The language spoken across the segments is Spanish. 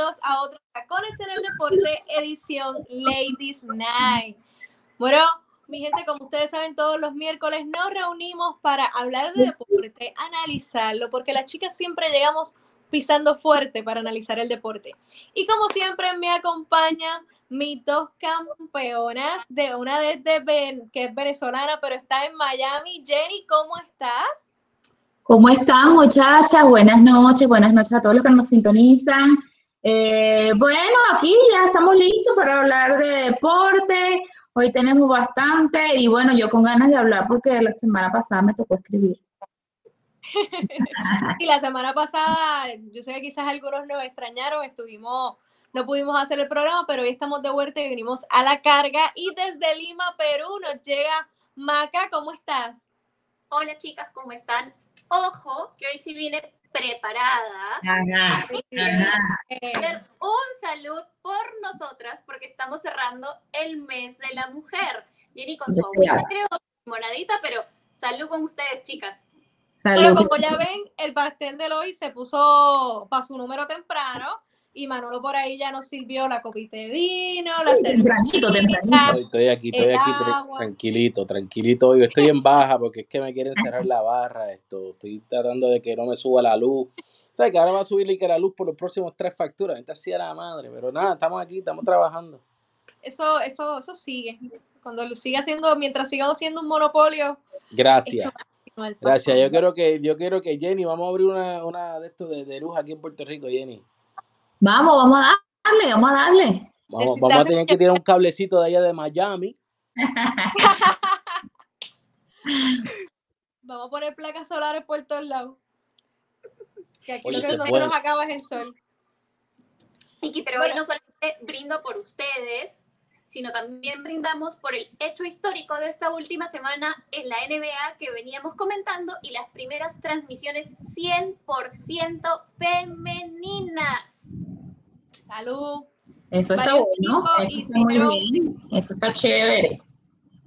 bienvenidos a otro Tacones en el Deporte, edición Ladies Night. Bueno, mi gente, como ustedes saben, todos los miércoles nos reunimos para hablar de deporte, analizarlo, porque las chicas siempre llegamos pisando fuerte para analizar el deporte. Y como siempre me acompaña mis dos campeonas de una desde que es venezolana, pero está en Miami. Jenny, ¿cómo estás? ¿Cómo están, muchachas? Buenas noches, buenas noches a todos los que nos sintonizan. Eh, bueno, aquí ya estamos listos para hablar de deporte. Hoy tenemos bastante y bueno, yo con ganas de hablar porque la semana pasada me tocó escribir. y la semana pasada, yo sé que quizás algunos nos extrañaron, estuvimos, no pudimos hacer el programa, pero hoy estamos de vuelta y venimos a la carga. Y desde Lima, Perú, nos llega Maca, ¿cómo estás? Hola chicas, ¿cómo están? Ojo, que hoy sí viene preparada. Un salud por nosotras porque estamos cerrando el mes de la mujer. Jenny con su abuela, creo, moradita, pero salud con ustedes, chicas. Salud. Pero como ya ven, el pastel de hoy se puso para su número temprano y Manolo por ahí ya nos sirvió la copita de vino, la Tempranito, tempranito. Estoy aquí, estoy aquí tranquilito, tranquilito. Yo estoy en baja porque es que me quieren cerrar la barra. Esto, estoy tratando de que no me suba la luz. ¿Sabes que ahora va a subir la luz por los próximos tres facturas? Esta sí era la madre, pero nada, estamos aquí, estamos trabajando. Eso, eso, eso sigue. Cuando lo siga haciendo, mientras sigamos siendo un monopolio. Gracias. Gracias. Yo quiero que, yo quiero que Jenny, vamos a abrir una, una de estos de, de luz aquí en Puerto Rico, Jenny. Vamos, vamos a darle, vamos a darle. Vamos, a tener que tirar un cablecito de allá de Miami. vamos a poner placas solares por todos lados. Que aquí lo que no se nos acaba es el sol. Pero hoy no solamente brindo por ustedes, sino también brindamos por el hecho histórico de esta última semana en la NBA que veníamos comentando y las primeras transmisiones 100% femeninas. Salud. Eso está bueno, eso está muy bien, eso está chévere.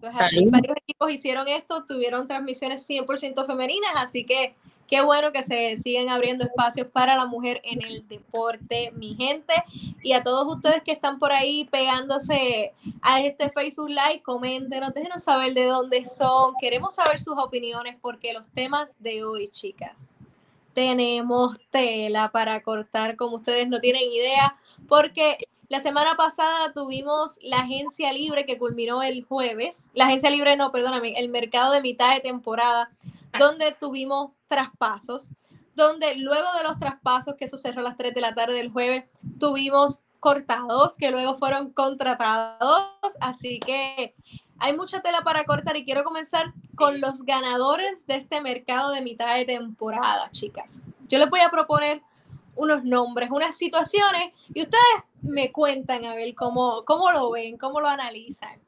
varios equipos hicieron esto, tuvieron transmisiones 100% femeninas, así que qué bueno que se siguen abriendo espacios para la mujer en el deporte, mi gente. Y a todos ustedes que están por ahí pegándose a este Facebook Live, coméntenos, déjenos saber de dónde son. Queremos saber sus opiniones porque los temas de hoy, chicas, tenemos tela para cortar como ustedes no tienen idea porque la semana pasada tuvimos la agencia libre que culminó el jueves, la agencia libre no, perdóname, el mercado de mitad de temporada, donde tuvimos traspasos, donde luego de los traspasos, que eso cerró a las 3 de la tarde del jueves, tuvimos cortados, que luego fueron contratados, así que hay mucha tela para cortar y quiero comenzar con los ganadores de este mercado de mitad de temporada, chicas. Yo les voy a proponer unos nombres, unas situaciones y ustedes me cuentan a ver cómo, cómo lo ven, cómo lo analizan.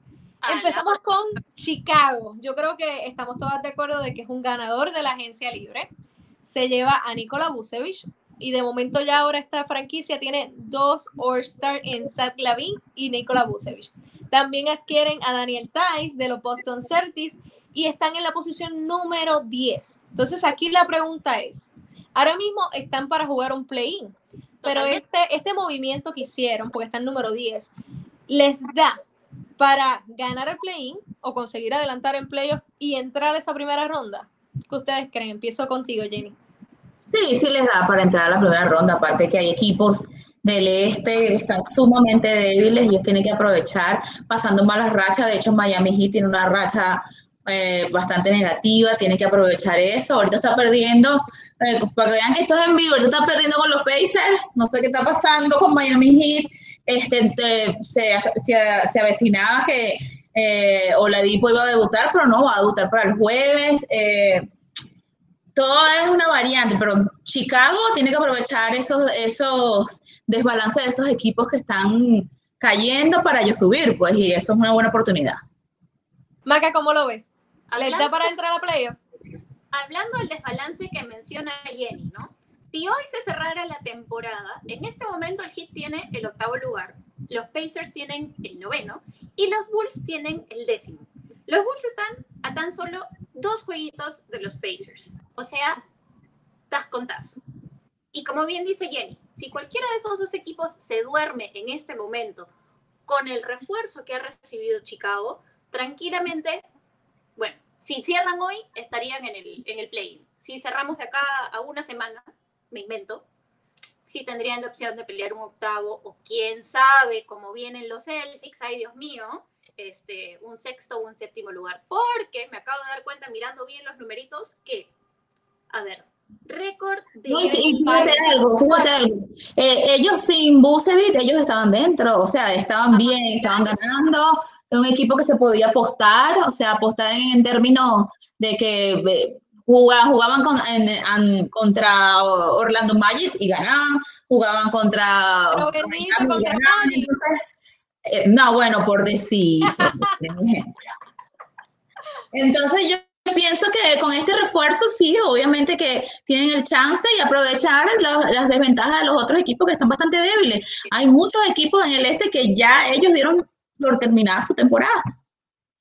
Empezamos con Chicago. Yo creo que estamos todas de acuerdo de que es un ganador de la agencia libre. Se lleva a Nikola Vucevic y de momento ya ahora esta franquicia tiene dos All-Star en Zach Lavin y Nikola Vucevic. También adquieren a Daniel Tice de los Boston Celtics y están en la posición número 10. Entonces aquí la pregunta es, Ahora mismo están para jugar un play-in, pero este, este movimiento que hicieron, porque está en número 10, les da para ganar el play-in o conseguir adelantar en playoff y entrar a esa primera ronda. ¿Qué ustedes creen? Empiezo contigo, Jenny. Sí, sí les da para entrar a la primera ronda, aparte que hay equipos del este que están sumamente débiles, ellos tienen que aprovechar pasando malas rachas, de hecho Miami Heat tiene una racha eh, bastante negativa, tiene que aprovechar eso. Ahorita está perdiendo, eh, para que vean que esto es en vivo, ahorita está perdiendo con los Pacers, no sé qué está pasando con Miami Heat, este, eh, se, se, avecinaba que Oladipo iba a debutar, pero no, va a debutar para el jueves. todo es una variante, pero Chicago tiene que aprovechar esos, esos desbalances de esos equipos que están cayendo para ellos subir, pues, y eso es una buena oportunidad. Maca, ¿cómo lo ves? ¿Les da para entrar a playoff? Hablando del desbalance que menciona Jenny, ¿no? Si hoy se cerrara la temporada, en este momento el Heat tiene el octavo lugar, los Pacers tienen el noveno y los Bulls tienen el décimo. Los Bulls están a tan solo dos jueguitos de los Pacers, o sea, tas con tas. Y como bien dice Jenny, si cualquiera de esos dos equipos se duerme en este momento con el refuerzo que ha recibido Chicago, tranquilamente, si cierran hoy, estarían en el, en el play. Si cerramos de acá a una semana, me invento, si tendrían la opción de pelear un octavo o quién sabe cómo vienen los Celtics, ay Dios mío, este, un sexto o un séptimo lugar. Porque me acabo de dar cuenta mirando bien los numeritos que, a ver, récord de... No, y, fíjate algo, fíjate algo. Eh, ellos sin Busevich, ellos estaban dentro, o sea, estaban bien, estaban ganando. Un equipo que se podía apostar, o sea, apostar en, términos de que jugaban, jugaban con, contra Orlando Magic y ganaban, jugaban contra... entonces, eh, no, bueno, por decir, por ejemplo. Entonces yo pienso que con este refuerzo sí, obviamente que tienen el chance y aprovechar las desventajas de los otros equipos que están bastante débiles. Hay muchos equipos en el este que ya ellos dieron por terminada su temporada.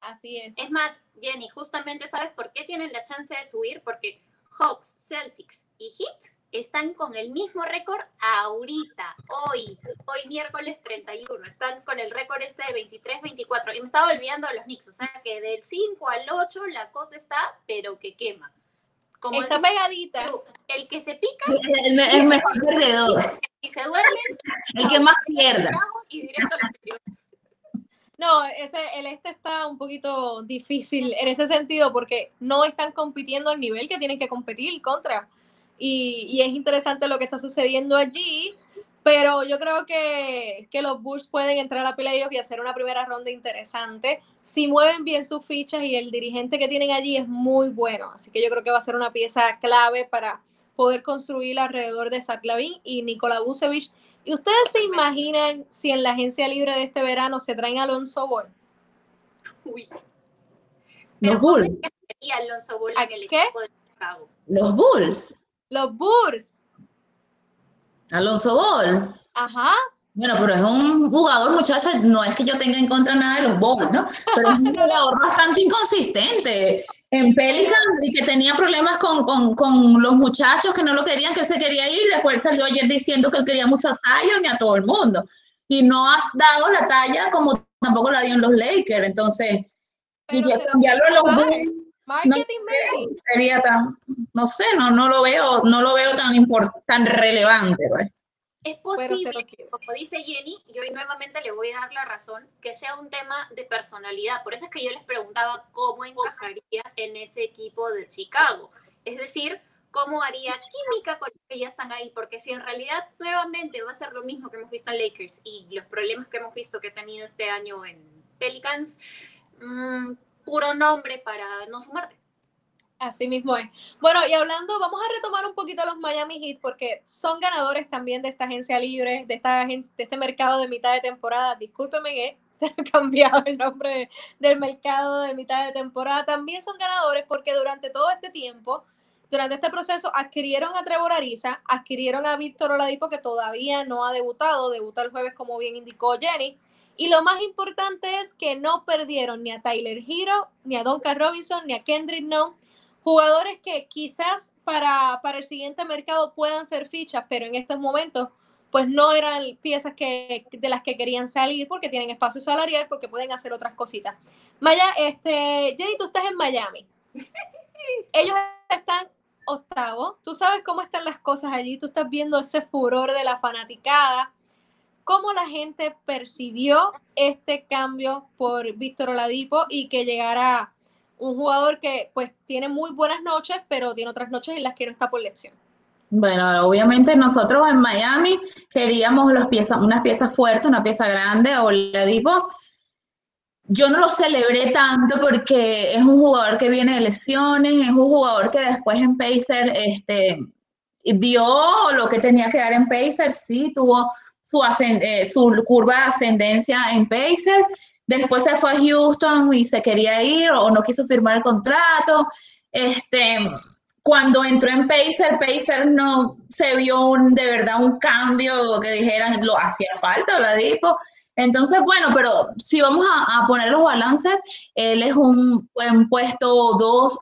Así es. Es más, Jenny, justamente sabes por qué tienen la chance de subir, porque Hawks, Celtics y Heat están con el mismo récord ahorita, hoy, hoy miércoles 31. Están con el récord este de 23-24. Y me estaba olvidando de los Knicks, o sea que del 5 al 8 la cosa está, pero que quema. Como está pegadita. El que se pica. El, mejor perdedor. Y se duerme. El que más pierda. Y directo a no, ese, el este está un poquito difícil en ese sentido porque no están compitiendo al nivel que tienen que competir contra. Y, es interesante lo que está sucediendo allí, pero yo creo que, los Bulls pueden entrar a playoffs y hacer una primera ronda interesante si mueven bien sus fichas y el dirigente que tienen allí es muy bueno. Así que yo creo que va a ser una pieza clave para poder construir alrededor de Zach Lavin y Nikola Vucevic ¿Y ustedes se imaginan si en la agencia libre de este verano se traen a Alonso Ball? Uy. Los Bulls. Alonso Ball en el equipo de Chicago? Los Bulls. Los Bulls. Alonso Ball. Ajá. Bueno, pero es un jugador, muchachos, no es que yo tenga en contra nada de los Bulls, ¿no? Pero es un jugador bastante inconsistente en Pelicans y que tenía problemas con, con, con, los muchachos que no lo querían, que él se quería ir. Después salió ayer diciendo que él quería mucho a Zion y a todo el mundo. Y no has dado la talla como tampoco la dio en los Lakers. Entonces, diría cambiarlo a los Bulls. No sería tan, no sé, no, no lo veo, no lo veo tan tan relevante, pues. Es posible, como dice Jenny, y hoy nuevamente le voy a dar la razón, que sea un tema de personalidad. Por eso es que yo les preguntaba cómo encajaría en ese equipo de Chicago. Es decir, cómo haría química con los que ya están ahí. Porque si en realidad nuevamente va a ser lo mismo que hemos visto en Lakers y los problemas que hemos visto que ha tenido este año en Pelicans, mmm, puro nombre para no sumarte. Así mismo es. Bueno, y hablando, vamos a retomar un poquito los Miami Heat porque son ganadores también de esta agencia libre, de, esta de este mercado de mitad de temporada. Discúlpeme que he cambiado el nombre del mercado de mitad de temporada. También son ganadores porque durante todo este tiempo, durante este proceso, adquirieron a Trevor Ariza, adquirieron a Víctor Oladipo que todavía no ha debutado, debuta el jueves como bien indicó Jenny. Y lo más importante es que no perdieron ni a Tyler Hero, ni a Duncan Robinson, ni a Kendrick No jugadores que quizás para, para el siguiente mercado puedan ser fichas, pero en estos momentos pues no eran piezas que, de las que querían salir porque tienen espacio salarial, porque pueden hacer otras cositas. Maya, este, Jenny, tú estás en Miami. Ellos están octavo. Tú sabes cómo están las cosas allí. Tú estás viendo ese furor de la fanaticada. ¿Cómo la gente percibió este cambio por Víctor Oladipo y que llegara un jugador que pues tiene muy buenas noches, pero tiene otras noches en las que no está por lección. Bueno, obviamente nosotros en Miami queríamos unas piezas fuertes, una pieza grande, o le digo, yo no lo celebré tanto porque es un jugador que viene de lesiones, es un jugador que después en Pacer este, dio lo que tenía que dar en Pacer, sí, tuvo su, eh, su curva de ascendencia en Pacer, Después se fue a Houston y se quería ir o no quiso firmar el contrato. Este, cuando entró en Pacer, Pacer no se vio un, de verdad un cambio que dijeran lo hacía falta la Dipo. Entonces, bueno, pero si vamos a, poner los balances, él es un, un puesto dos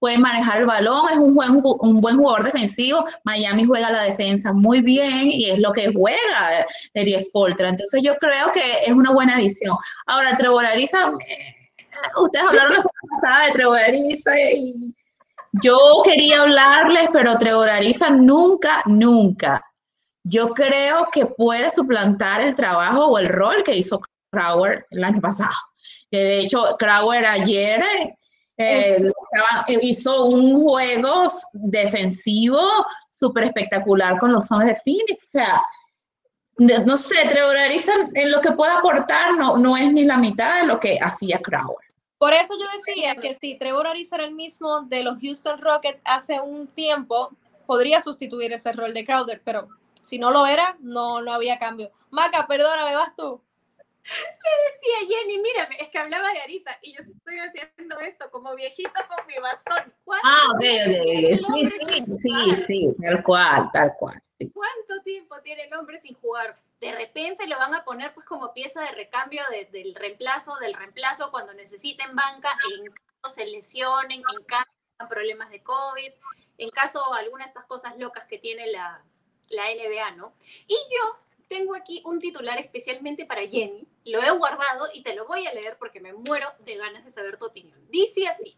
puede manejar el balón, es un buen, un buen jugador defensivo. Miami juega la defensa muy bien y es lo que juega Darius Spoltra. Entonces yo creo que es una buena adición. Ahora, Trevor Ariza, ustedes hablaron la semana pasada de Trevor Ariza y yo quería hablarles, pero Trevor Ariza nunca, nunca. Yo creo que puede suplantar el trabajo o el rol que hizo Crowder el año pasado. Que de hecho, Crowder ayer eh, hizo un juego defensivo súper espectacular con los hombres de Phoenix. O sea, no sé, Trevor Ariza en lo que puede aportar no, no es ni la mitad de lo que hacía Crowder. Por eso yo decía que si Trevor Ariza era el mismo de los Houston Rockets hace un tiempo, podría sustituir ese rol de Crowder, pero si no lo era, no, no había cambio. Maca, perdóname, vas tú. Le decía Jenny, mírame, es que hablaba de Arisa y yo estoy haciendo esto como viejito con mi bastón. Ah, ok, ok, sí, sí, sí, sí, tal cual, tal cual. ¿Cuánto tiempo tiene el hombre sin jugar? De repente lo van a poner pues como pieza de recambio del reemplazo, del reemplazo cuando necesiten banca, en caso se lesionen, en caso tengan problemas de COVID, en caso alguna de estas cosas locas que tiene la, la NBA, ¿no? Y yo tengo aquí un titular especialmente para Jenny. Lo he guardado y te lo voy a leer porque me muero de ganas de saber tu opinión. Dice así: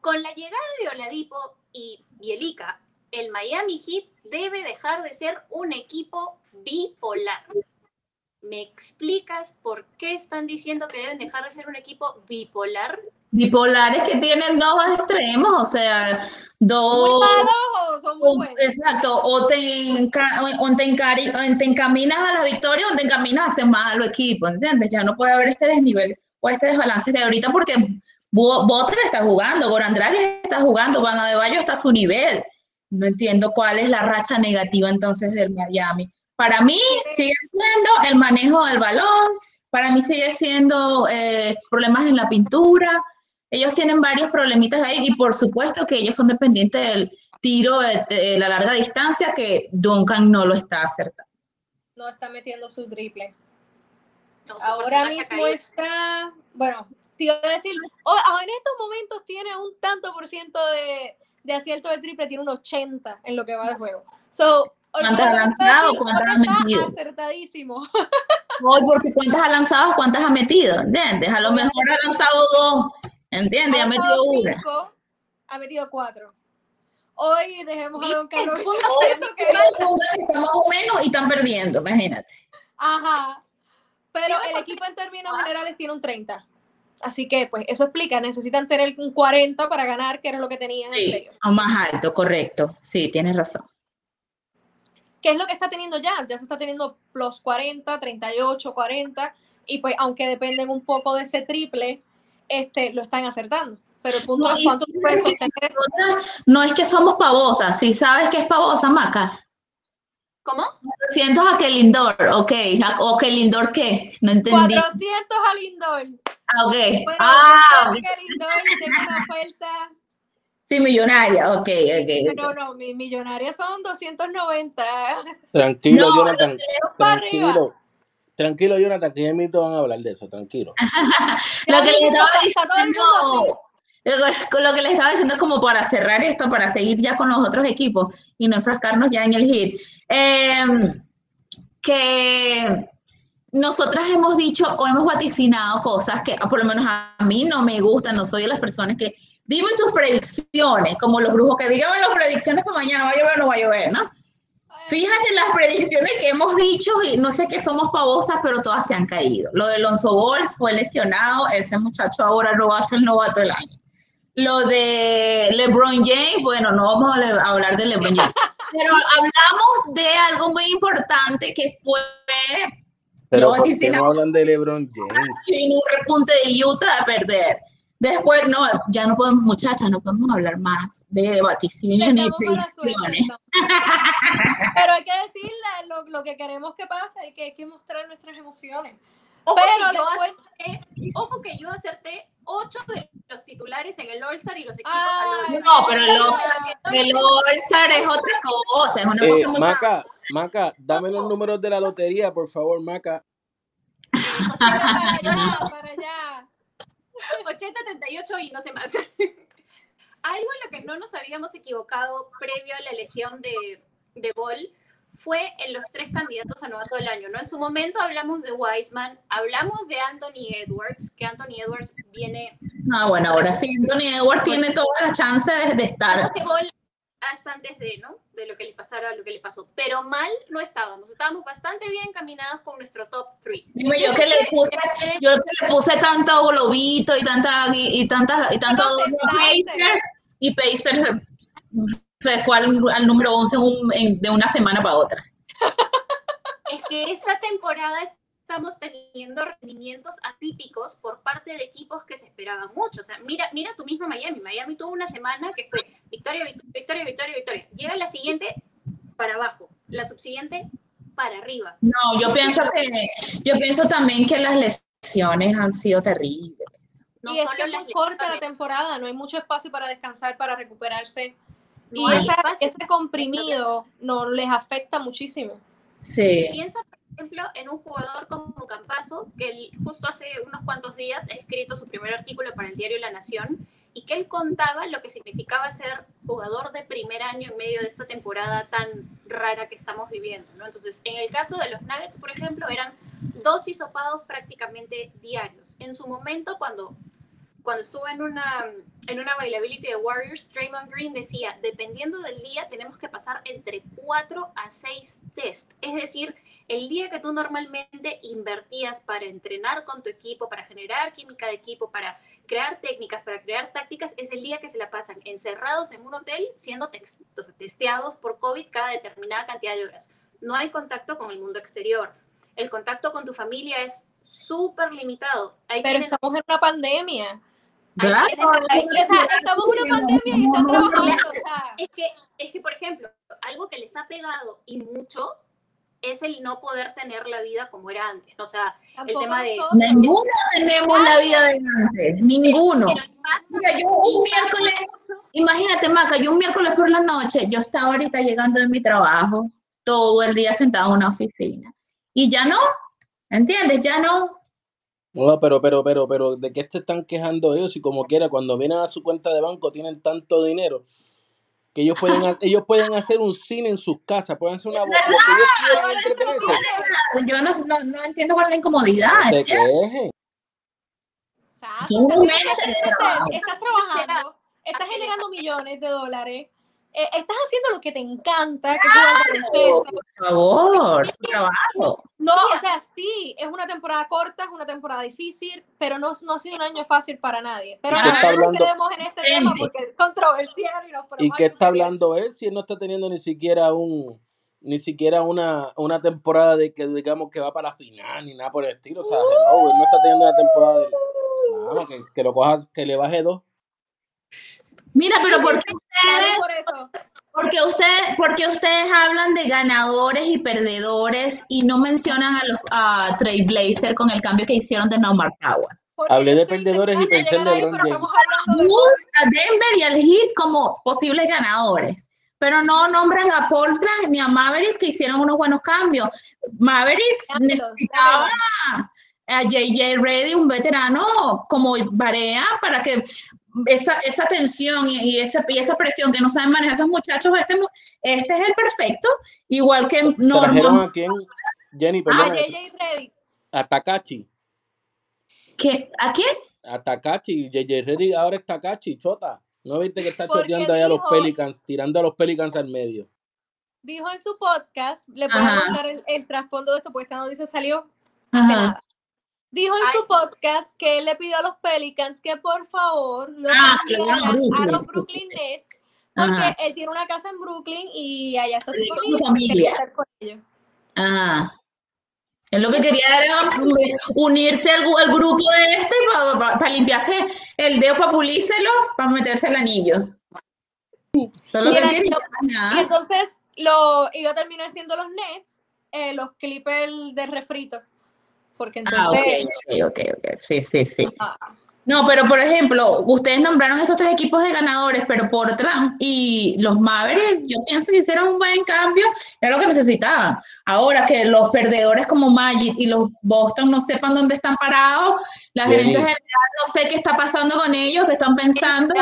Con la llegada de Oladipo y Bielica, el Miami Heat debe dejar de ser un equipo bipolar. ¿Me explicas por qué están diciendo que deben dejar de ser un equipo bipolar? Bipolares que tienen dos extremos, o sea, dos... exacto, o te, o te, encaminas a la victoria o te encaminas a hacer mal al equipo, ¿entiendes? Ya no puede haber este desnivel o este desbalance de ahorita porque Botre está jugando, Goran está jugando, Van de Bayo está a su nivel. No entiendo cuál es la racha negativa entonces del Miami. Para mí sigue siendo el manejo del balón, para mí sigue siendo eh, problemas en la pintura. Ellos tienen varios problemitas ahí y por supuesto que ellos son dependientes del tiro de, la larga distancia que Duncan no lo está acertando. No está metiendo su triple. Ahora mismo está, bueno, te iba a decir, en estos momentos tiene un tanto por ciento de, de acierto de triple, tiene un 80 en lo que va de juego. So, ¿Cuántas ha lanzado? ¿Cuántas ha metido? Acertadísimo. Hoy, porque cuántas ha lanzado, cuántas ha metido, ¿entiendes? A lo mejor ha lanzado dos, ¿entiendes? Ha, metido una. ha metido cuatro. Hoy dejemos a Don Carlos. Hoy, que está más o menos y están perdiendo, imagínate. Ajá. Pero el equipo en términos generales tiene un 30. Así que, pues, eso explica, necesitan tener un 40 para ganar, que era lo que tenían sí, O más alto, correcto. Sí, tienes razón. ¿Qué es lo que está teniendo ya? Ya se está teniendo plus 40, 38, 40, y pues aunque dependen un poco de ese triple, este, lo están acertando. Pero el punto no, es cuánto puedes No es que somos pavosas, si sabes que es pavosa, Maca. ¿Cómo? 400 a Kelindor, ok. ¿O Kelindor qué? No entendí. 400 a Lindor. Ah, ok. ah, okay. Lindor tiene una oferta Sí, millonaria, ok, ok. Pero no, mi millonaria son 290. Tranquilo, Jonathan. Tranquilo. Tranquilo, Jonathan, que ya mismo van a hablar de eso, tranquilo. lo que les estaba diciendo, lo que les estaba diciendo es como para cerrar esto, para seguir ya con los otros equipos y no enfrascarnos ya en el hit. Em, que nosotras hemos dicho o hemos vaticinado cosas que por lo menos a mí no me gustan, no soy de las personas que Dime tus predicciones, como los brujos que digan las predicciones para mañana, va a llover o no va a llover, ¿no? Fíjate las predicciones que hemos dicho y no sé qué somos pavosas, pero todas se han caído. Lo de Alonso Bols fue lesionado, ese muchacho ahora no va a ser novato del año. Lo de LeBron James, bueno, no vamos a hablar de LeBron James, pero hablamos de algo muy importante que fue pero ¿por qué no hablan de LeBron James? En un repunte de Utah a perder. Después, no, ya no podemos, muchachas, no podemos hablar más de vaticinios ni predicciones. Pero hay que decirle lo, lo, que queremos que pase y que hay que mostrar nuestras emociones. Ojo, Pero que yo acerté, ojo que yo acerté ocho de los titulares en el All-Star y los equipos No, pero el All-Star es otra cosa, es una eh, cosa muy Maca, Maca, dame los números de la lotería, por favor, Maca. para allá, para allá. 80, 38 y no sé más. algo en lo que no nos habíamos equivocado previo a la lesión de, de Ball fue en los tres candidatos a novato del año, ¿no? En su momento hablamos de Wiseman, hablamos de Anthony Edwards, que Anthony Edwards viene... Ah, bueno, ahora sí, Anthony Edwards tiene toda la chance de, estar... Hasta antes de, ¿no? De lo que le pasara, lo que le pasó. Pero mal no estábamos, estábamos bastante bien encaminados con nuestro top 3. Dime, yo que le puse, yo que le puse tanto globito y tanta, y, tantas, y tanto Pacers, y Pacers se fue al, número 11 de una semana para otra. Es que esta temporada estamos teniendo rendimientos atípicos por parte de equipos que se esperaban mucho. O sea, mira, mira tu mismo Miami. Miami tuvo una semana que fue victoria, victoria, victoria, victoria. Llega la siguiente para abajo, la subsiguiente para arriba. No, yo pienso que, yo pienso también que las lesiones han sido terribles. y es que es muy corta la temporada, no hay mucho espacio para descansar, para recuperarse y ese comprimido no les afecta muchísimo. Sí. Piensa, por ejemplo, en un jugador como Campazo, que justo hace unos cuantos días ha escrito su primer artículo para el diario La Nación, y que él contaba lo que significaba ser jugador de primer año en medio de esta temporada tan rara que estamos viviendo, ¿no? Entonces, en el caso de los Nuggets, por ejemplo, eran dos hisopados prácticamente diarios. En su momento, cuando cuando estuvo en una, en una availability de Warriors, Draymond Green decía, dependiendo del día, tenemos que pasar entre 4 a 6 test. Es decir, el día que tú normalmente invertías para entrenar con tu equipo, para generar química de equipo, para crear técnicas, para crear tácticas, es el día que se la pasan encerrados en un hotel siendo testeados por COVID cada determinada cantidad de horas. No hay contacto con el mundo exterior. El contacto con tu familia es súper limitado. Pero estamos en una pandemia. Claro. estamos en una pandemia y están trabajando. es, que, es que, por ejemplo, algo que les ha pegado y mucho es el no poder tener la vida como era antes. O sea, el tema de... Ninguno tenemos la vida de antes, ninguno. Mira, yo un miércoles, imagínate, Maca, yo un miércoles por la noche, yo estaba ahorita llegando de mi trabajo, todo el día sentado en una oficina. Y ya no, ¿entiendes? Ya no, no, pero, pero, pero, pero, ¿de qué te están quejando ellos? Y como quiera, cuando vienen a su cuenta de banco tienen tanto dinero que ellos pueden, ellos pueden hacer un cine en sus casas, pueden hacer una voz, Yo no, no, no, entiendo cuál es la incomodidad. No se quejen. Son unos meses. Estás trabajando, estás generando millones de dólares eh, estás haciendo lo que te encanta, que es jugar Por favor, su trabajo. No, o sea, sí, es una temporada corta, es una temporada difícil, pero no, no ha sido un año fácil para nadie. Pero no nos quedemos en este tema porque es controversial. Y, ¿Y qué está hablando él si él no está teniendo ni siquiera un ni siquiera una, una temporada de que digamos que va para la final ni nada por el estilo. O sea, no, él no está teniendo una temporada de nada, que, que lo coja, que le baje dos. Mira, pero ¿por qué ustedes, porque ustedes, porque ustedes hablan de ganadores y perdedores y no mencionan a los a Trailblazer con el cambio que hicieron de No Markawa? Hablé de perdedores y pensé en LeBron James. A Denver y al Heat como posibles ganadores, pero no nombran a Portland ni a Mavericks que hicieron unos buenos cambios. Mavericks necesitaba a JJ Reddy, un veterano como Barea, para que esa, esa tensión y, esa, y esa presión que no saben manejar esos muchachos, este, este es el perfecto, igual que Norman. a quién? Jenny, perdón. A Takachi. ¿Qué? ¿A quién? A Takachi. JJ Reddy ahora es Takachi, chota. ¿No viste que está choteando ahí a los Pelicans, tirando a los Pelicans al medio? Dijo en su podcast, le puedo contar el, el, trasfondo de esto, porque esta noticia salió hace nada dijo en su podcast que él le pidió a los Pelicans que por favor lo ah, a los Brooklyn Nets porque él tiene una casa en Brooklyn y allá está su familia. Ah. Él lo que quería era unirse al, grupo de este para limpiarse el dedo para pulírselo, para meterse el anillo. Solo y, que y entonces lo iba a terminar siendo los Nets, eh, los Clippers de refrito. Porque ah, entonces. Ah, ok, ok, ok. Sí, sí, sí. No, pero por ejemplo, ustedes nombraron estos tres equipos de ganadores, pero Portland y los Mavericks, yo pienso que hicieron un buen cambio, era lo que necesitaban. Ahora que los perdedores como Magic y los Boston no sepan dónde están parados, la gerencia general no sé qué está pasando con ellos, qué están pensando.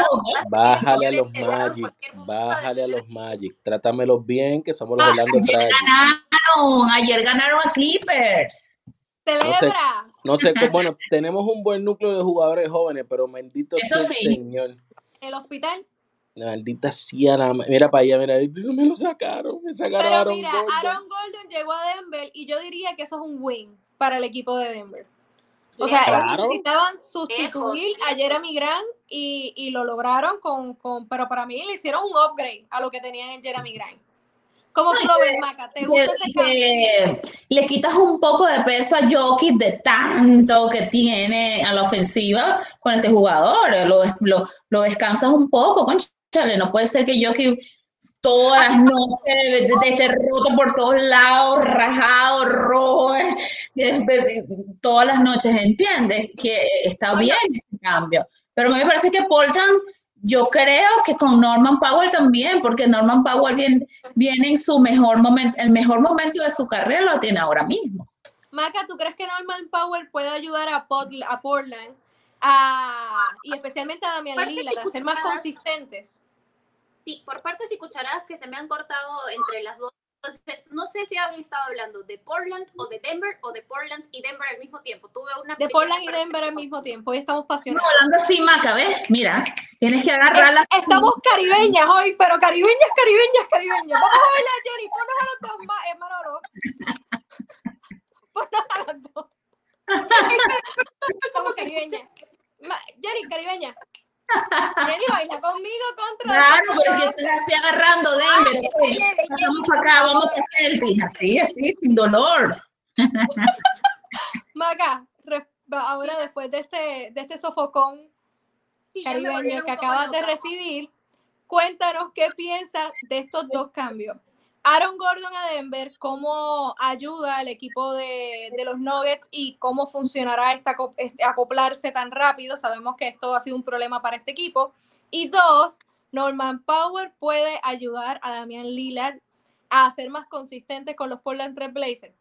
Bájale a los Magic, bájale a los Magic, trátamelos bien, que somos los Orlando Ayer ganaron, ayer ganaron a Clippers. Celebra. No sé, bueno, tenemos un buen núcleo de jugadores jóvenes, pero bendito sea el Señor. ¿El hospital? Maldita sea la... Mira para allá, mira, me lo sacaron, me sacaron Pero mira, Aaron Golden llegó a Denver y yo diría que eso es un win para el equipo de Denver. O sea, necesitaban sustituir a Jeremy Grant y, y lo lograron con, con, pero para mí le hicieron un upgrade a lo que tenían en Jeremy Grant. ¿Cómo tú lo ves, Maca? ¿Te gusta ese le quitas un poco de peso a Jokic de tanto que tiene a la ofensiva con este jugador. Lo, lo, lo descansas un poco, conchale. No puede ser que Jokic todas las noches esté roto por todos lados, rajado, rojo, todas las noches, ¿entiendes? Que está bien ese cambio. Pero a mí me parece que Portland yo creo que con Norman Powell también, porque Norman Powell viene, viene en su mejor momento, el mejor momento de su carrera lo tiene ahora mismo. Maca, ¿tú crees que Norman Powell puede ayudar a, a Portland y especialmente a Damian Lillard a ser más consistentes? Sí, por partes y cucharadas que se me han cortado entre las dos entonces, no sé si habían estado hablando de Portland o de Denver o de Portland y Denver al mismo tiempo. Tuve una de Portland y Denver al mismo tiempo. Hoy estamos pasionados. No, hablando así, Maca, ¿ves? Mira, tienes que agarrarla. Estamos caribeñas hoy, pero caribeñas, caribeñas, caribeñas. Vamos a verla, Jenny. Ponnos a los dos. Ponnos a los dos. Estamos caribeñas. Jenny, caribeña. Jenny baila conmigo contra. Claro, porque se así agarrando Denver. Pasamos para acá, vamos a Celtics. Así, así, sin dolor. Maca, ahora después de este, de este sofocón caribeño que acabas de recibir, cuéntanos qué piensas de estos dos cambios. Aaron Gordon a Denver, cómo ayuda al equipo de, los Nuggets y cómo funcionará esta, este, acoplarse tan rápido. Sabemos que esto ha sido un problema para este equipo. Y dos, Norman Power puede ayudar a Damian Lillard a ser más consistente con los Portland Trail Blazers.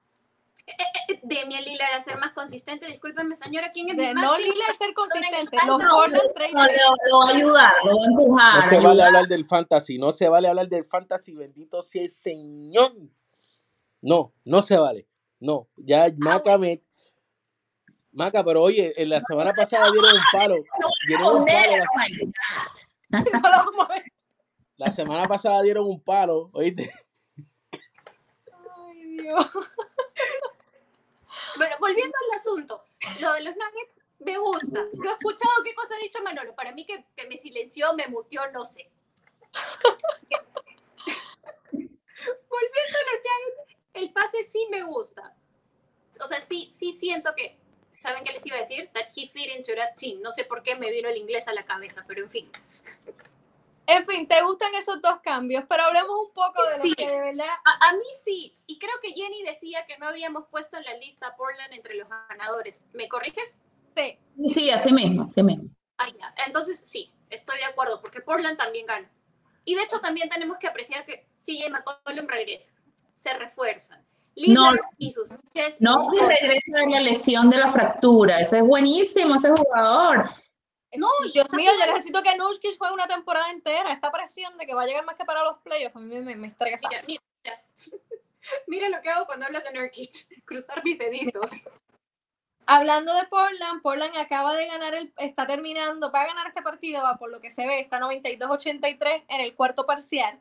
Demian Lillard a ser más consistente, discúlpeme señora, ¿quién es de mi No Lillard ser consistente, los no, no, lo, lo va a ayudar, lo va a empujar. No se vale hablar del fantasy, no se vale hablar del fantasy, bendito sea el Señor. No, no se vale. No, ya ah, Maca me... Maca, pero oye, en la semana pasada dieron un palo. Dieron un palo. La, la semana pasada dieron un palo, oíste. Ay, Dios. Bueno, volviendo al asunto, lo de los nuggets me gusta. Lo he escuchado, ¿qué cosa ha dicho Manolo? Para mí que, me silenció, me mutió, no sé. volviendo a los nuggets, el pase sí me gusta. O sea, sí, sí siento que, ¿saben qué les iba a decir? That he fit into that team. No sé por qué me vino el inglés a la cabeza, pero en fin. En fin, ¿te gustan esos dos cambios? Pero hablemos un poco de lo que de verdad. A, mí sí, y creo que Jenny decía que no habíamos puesto en la lista a Portland entre los ganadores. ¿Me corriges? Sí. Sí, así mismo, así mismo. Ah, ya. Entonces sí, estoy de acuerdo, porque Portland también gana. Y de hecho también tenemos que apreciar que CJ McCollum regresa, se refuerzan. no, y sus no regresa de la lesión de la fractura, ese es buenísimo, ese jugador. No, Dios mío, yo necesito que Nurkic juegue una temporada entera. Esta presión de que va a llegar más que para los playoffs, a mí me, me estresa. Mira, mira, mira lo que hago cuando hablas de Nurkic, cruzar mis deditos. Hablando de Portland, Portland acaba de ganar, el, está terminando, va a ganar este partido, va por lo que se ve, está 92-83 en el cuarto parcial.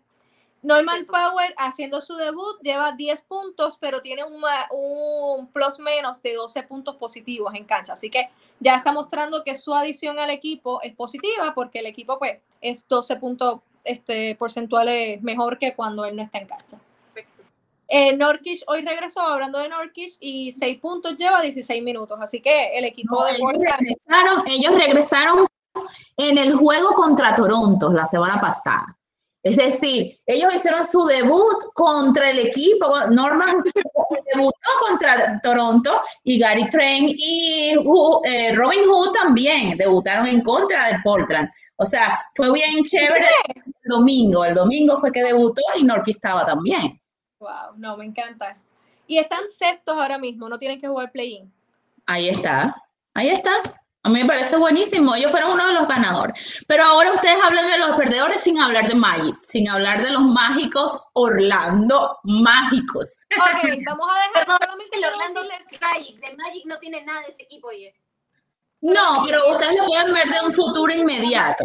Norman Power haciendo su debut lleva 10 puntos, pero tiene un, un, plus menos de 12 puntos positivos en cancha. Así que ya está mostrando que su adición al equipo es positiva porque el equipo pues es 12 puntos este, porcentuales mejor que cuando él no está en cancha. Eh, Norkish hoy regresó, hablando de Norkish, y 6 puntos lleva 16 minutos. Así que el equipo de ellos regresaron, ellos regresaron en el juego contra Toronto la semana pasada Es decir, ellos hicieron su debut contra el equipo, Norman debutó contra Toronto y Gary Train y eh, Robin Hood también debutaron en contra de Portland. O sea, fue bien chévere el domingo. El domingo fue que debutó y Norky estaba también. Wow, no, me encanta. Y están sextos ahora mismo, no tienen que jugar play-in. Ahí está, ahí está. A mí me parece buenísimo. Ellos fueron uno de los ganadores. Pero ahora ustedes hablan de los perdedores sin hablar de Magic, sin hablar de los mágicos Orlando mágicos. Ok, vamos a dejar Perdón, solamente el Orlando Magic. De Magic no tiene nada ese equipo, oye. No, pero ustedes lo pueden ver de un futuro inmediato.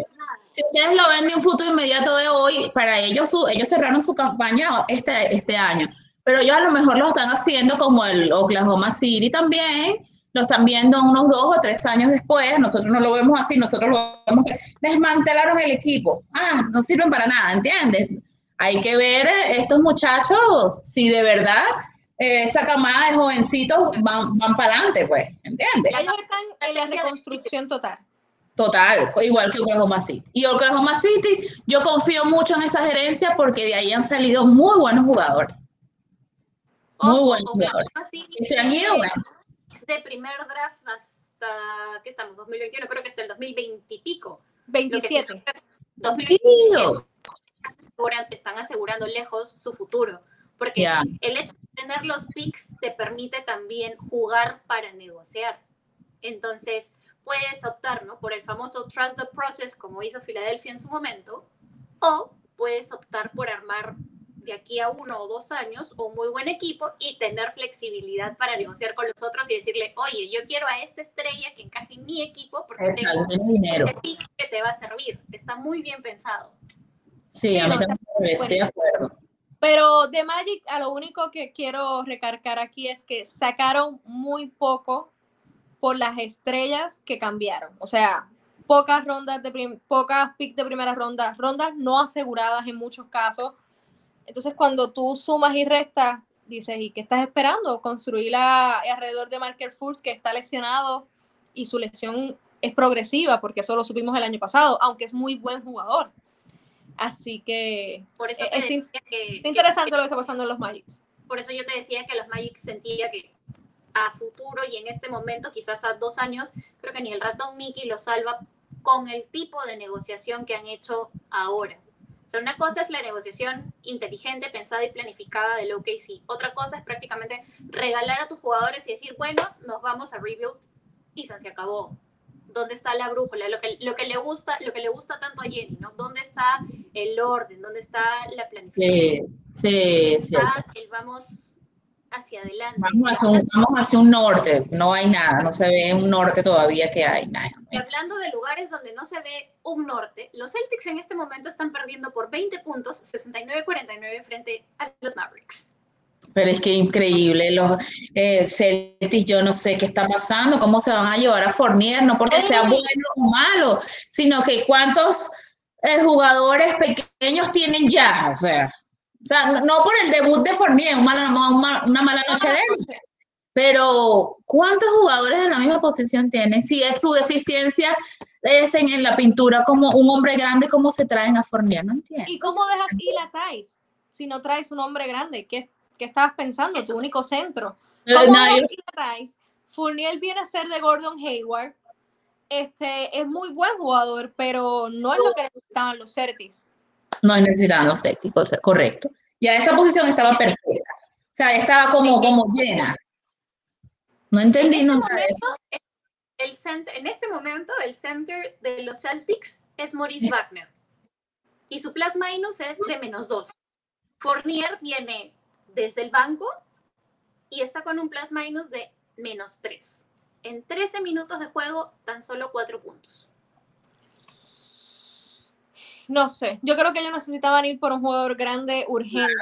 Si ustedes lo ven de un futuro inmediato de hoy, para ellos ellos cerraron su campaña este, este año. Pero ellos a lo mejor lo están haciendo como el Oklahoma City también lo están viendo unos dos o tres años después, nosotros no lo vemos así, nosotros lo vemos que desmantelaron el equipo. Ah, no sirven para nada, ¿entiendes? Hay que ver eh, estos muchachos si de verdad eh, esa camada de jovencitos van, van para adelante, pues, ¿entiendes? Ellos están en la reconstrucción total. Total, igual que Oklahoma City. Y Oklahoma City, yo confío mucho en esa gerencia porque de ahí han salido muy buenos jugadores. Muy buenos jugadores. Y se han ido, de primer draft hasta, ¿qué estamos? 2021, creo que hasta el 2020 y pico. 27. 2027. Están asegurando lejos su futuro. Porque el hecho de tener los picks te permite también jugar para negociar. Entonces, puedes optar ¿no? por el famoso Trust the Process, como hizo Filadelfia en su momento, o puedes optar por armar de aquí a uno o dos años un muy buen equipo y tener flexibilidad para negociar con los otros y decirle, oye, yo quiero a esta estrella que encaje en mi equipo porque tengo dinero. Este que te va a servir. Está muy bien pensado. Sí, a mí también estoy de acuerdo. Pero de Magic, a lo único que quiero recargar aquí es que sacaron muy poco por las estrellas que cambiaron. O sea, pocas rondas de pocas picks de primera ronda, rondas no aseguradas en muchos casos entonces, cuando tú sumas y restas, dices, ¿y qué estás esperando? Construirla alrededor de Marker Fultz, que está lesionado y su lesión es progresiva, porque eso lo supimos el año pasado, aunque es muy buen jugador. Así que por eso es, interesante lo que está pasando en los Magics. Por eso yo te decía que los Magics sentía que a futuro y en este momento, quizás a dos años, creo que ni el ratón Mickey lo salva con el tipo de negociación que han hecho ahora. O sea, una cosa es la negociación inteligente, pensada y planificada del OKC. Otra cosa es prácticamente regalar a tus jugadores y decir, bueno, nos vamos a rebuild y se acabó. ¿Dónde está la brújula? Lo que, lo que le gusta, lo que le gusta tanto a Jenny, ¿no? ¿Dónde está el orden? ¿Dónde está la planificación? Sí, sí, sí. vamos hacia adelante. Vamos hacia, un, vamos hacia un norte, no hay nada, no se ve un norte todavía que hay nada. Y hablando de lugares donde no se ve un norte, los Celtics en este momento están perdiendo por 20 puntos, 69-49 frente a los Mavericks. Pero es que increíble, los eh, Celtics, yo no sé qué está pasando, cómo se van a llevar a Fournier, no porque sea bueno o malo, sino que cuántos eh, jugadores pequeños tienen ya, o sea. O sea, no, por el debut de Fournier, una, una, mala noche de él, pero ¿cuántos jugadores en la misma posición tienen? Si es su deficiencia es en, la pintura como un hombre grande, ¿cómo se traen a Fournier? No entiendo. ¿Y cómo dejas ir a Thais si no traes un hombre grande? ¿Qué, qué estabas pensando? Tu único centro. Eh, ¿Cómo dejas ir a Thais? Fournier viene a ser de Gordon Hayward. Este, es muy buen jugador, pero no es lo que necesitaban los Celtics no necesitaban los técnicos, correcto. Ya esa posición estaba perfecta. O sea, estaba como, como llena. No entendí en nunca eso. El center, en este momento, el center de los Celtics es Maurice Wagner. Y su plus minus es de menos dos. Fournier viene desde el banco y está con un plus minus de menos tres. En 13 minutos de juego, tan solo cuatro puntos no sé, yo creo que ellos necesitaban ir por un jugador grande urgente.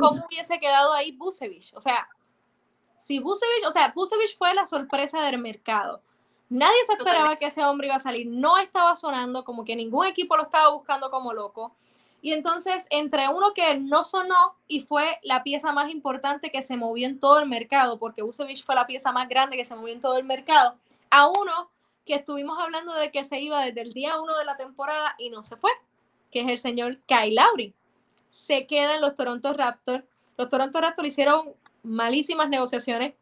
¿Cómo hubiese quedado ahí Busevich? O sea, si Busevich, o sea, Busevich fue la sorpresa del mercado. Nadie se esperaba que ese hombre iba a salir. No estaba sonando, como que ningún equipo lo estaba buscando como loco. Y entonces, entre uno que no sonó y fue la pieza más importante que se movió en todo el mercado, porque Busevich fue la pieza más grande que se movió en todo el mercado, a uno que estuvimos hablando de que se iba desde el día uno de la temporada y no se fue, que es el señor Kyle Lowry. Se queda en los Toronto Raptors. Los Toronto Raptors hicieron malísimas negociaciones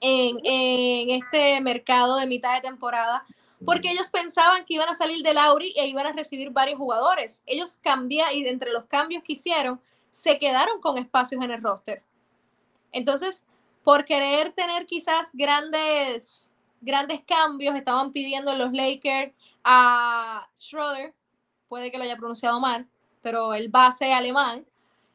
en, en, este mercado de mitad de temporada porque ellos pensaban que iban a salir de Lauri e iban a recibir varios jugadores. Ellos cambiaron y entre los cambios que hicieron, se quedaron con espacios en el roster. Entonces, por querer tener quizás grandes, grandes cambios, estaban pidiendo los Lakers a Schroeder, puede que lo haya pronunciado mal, pero el base alemán,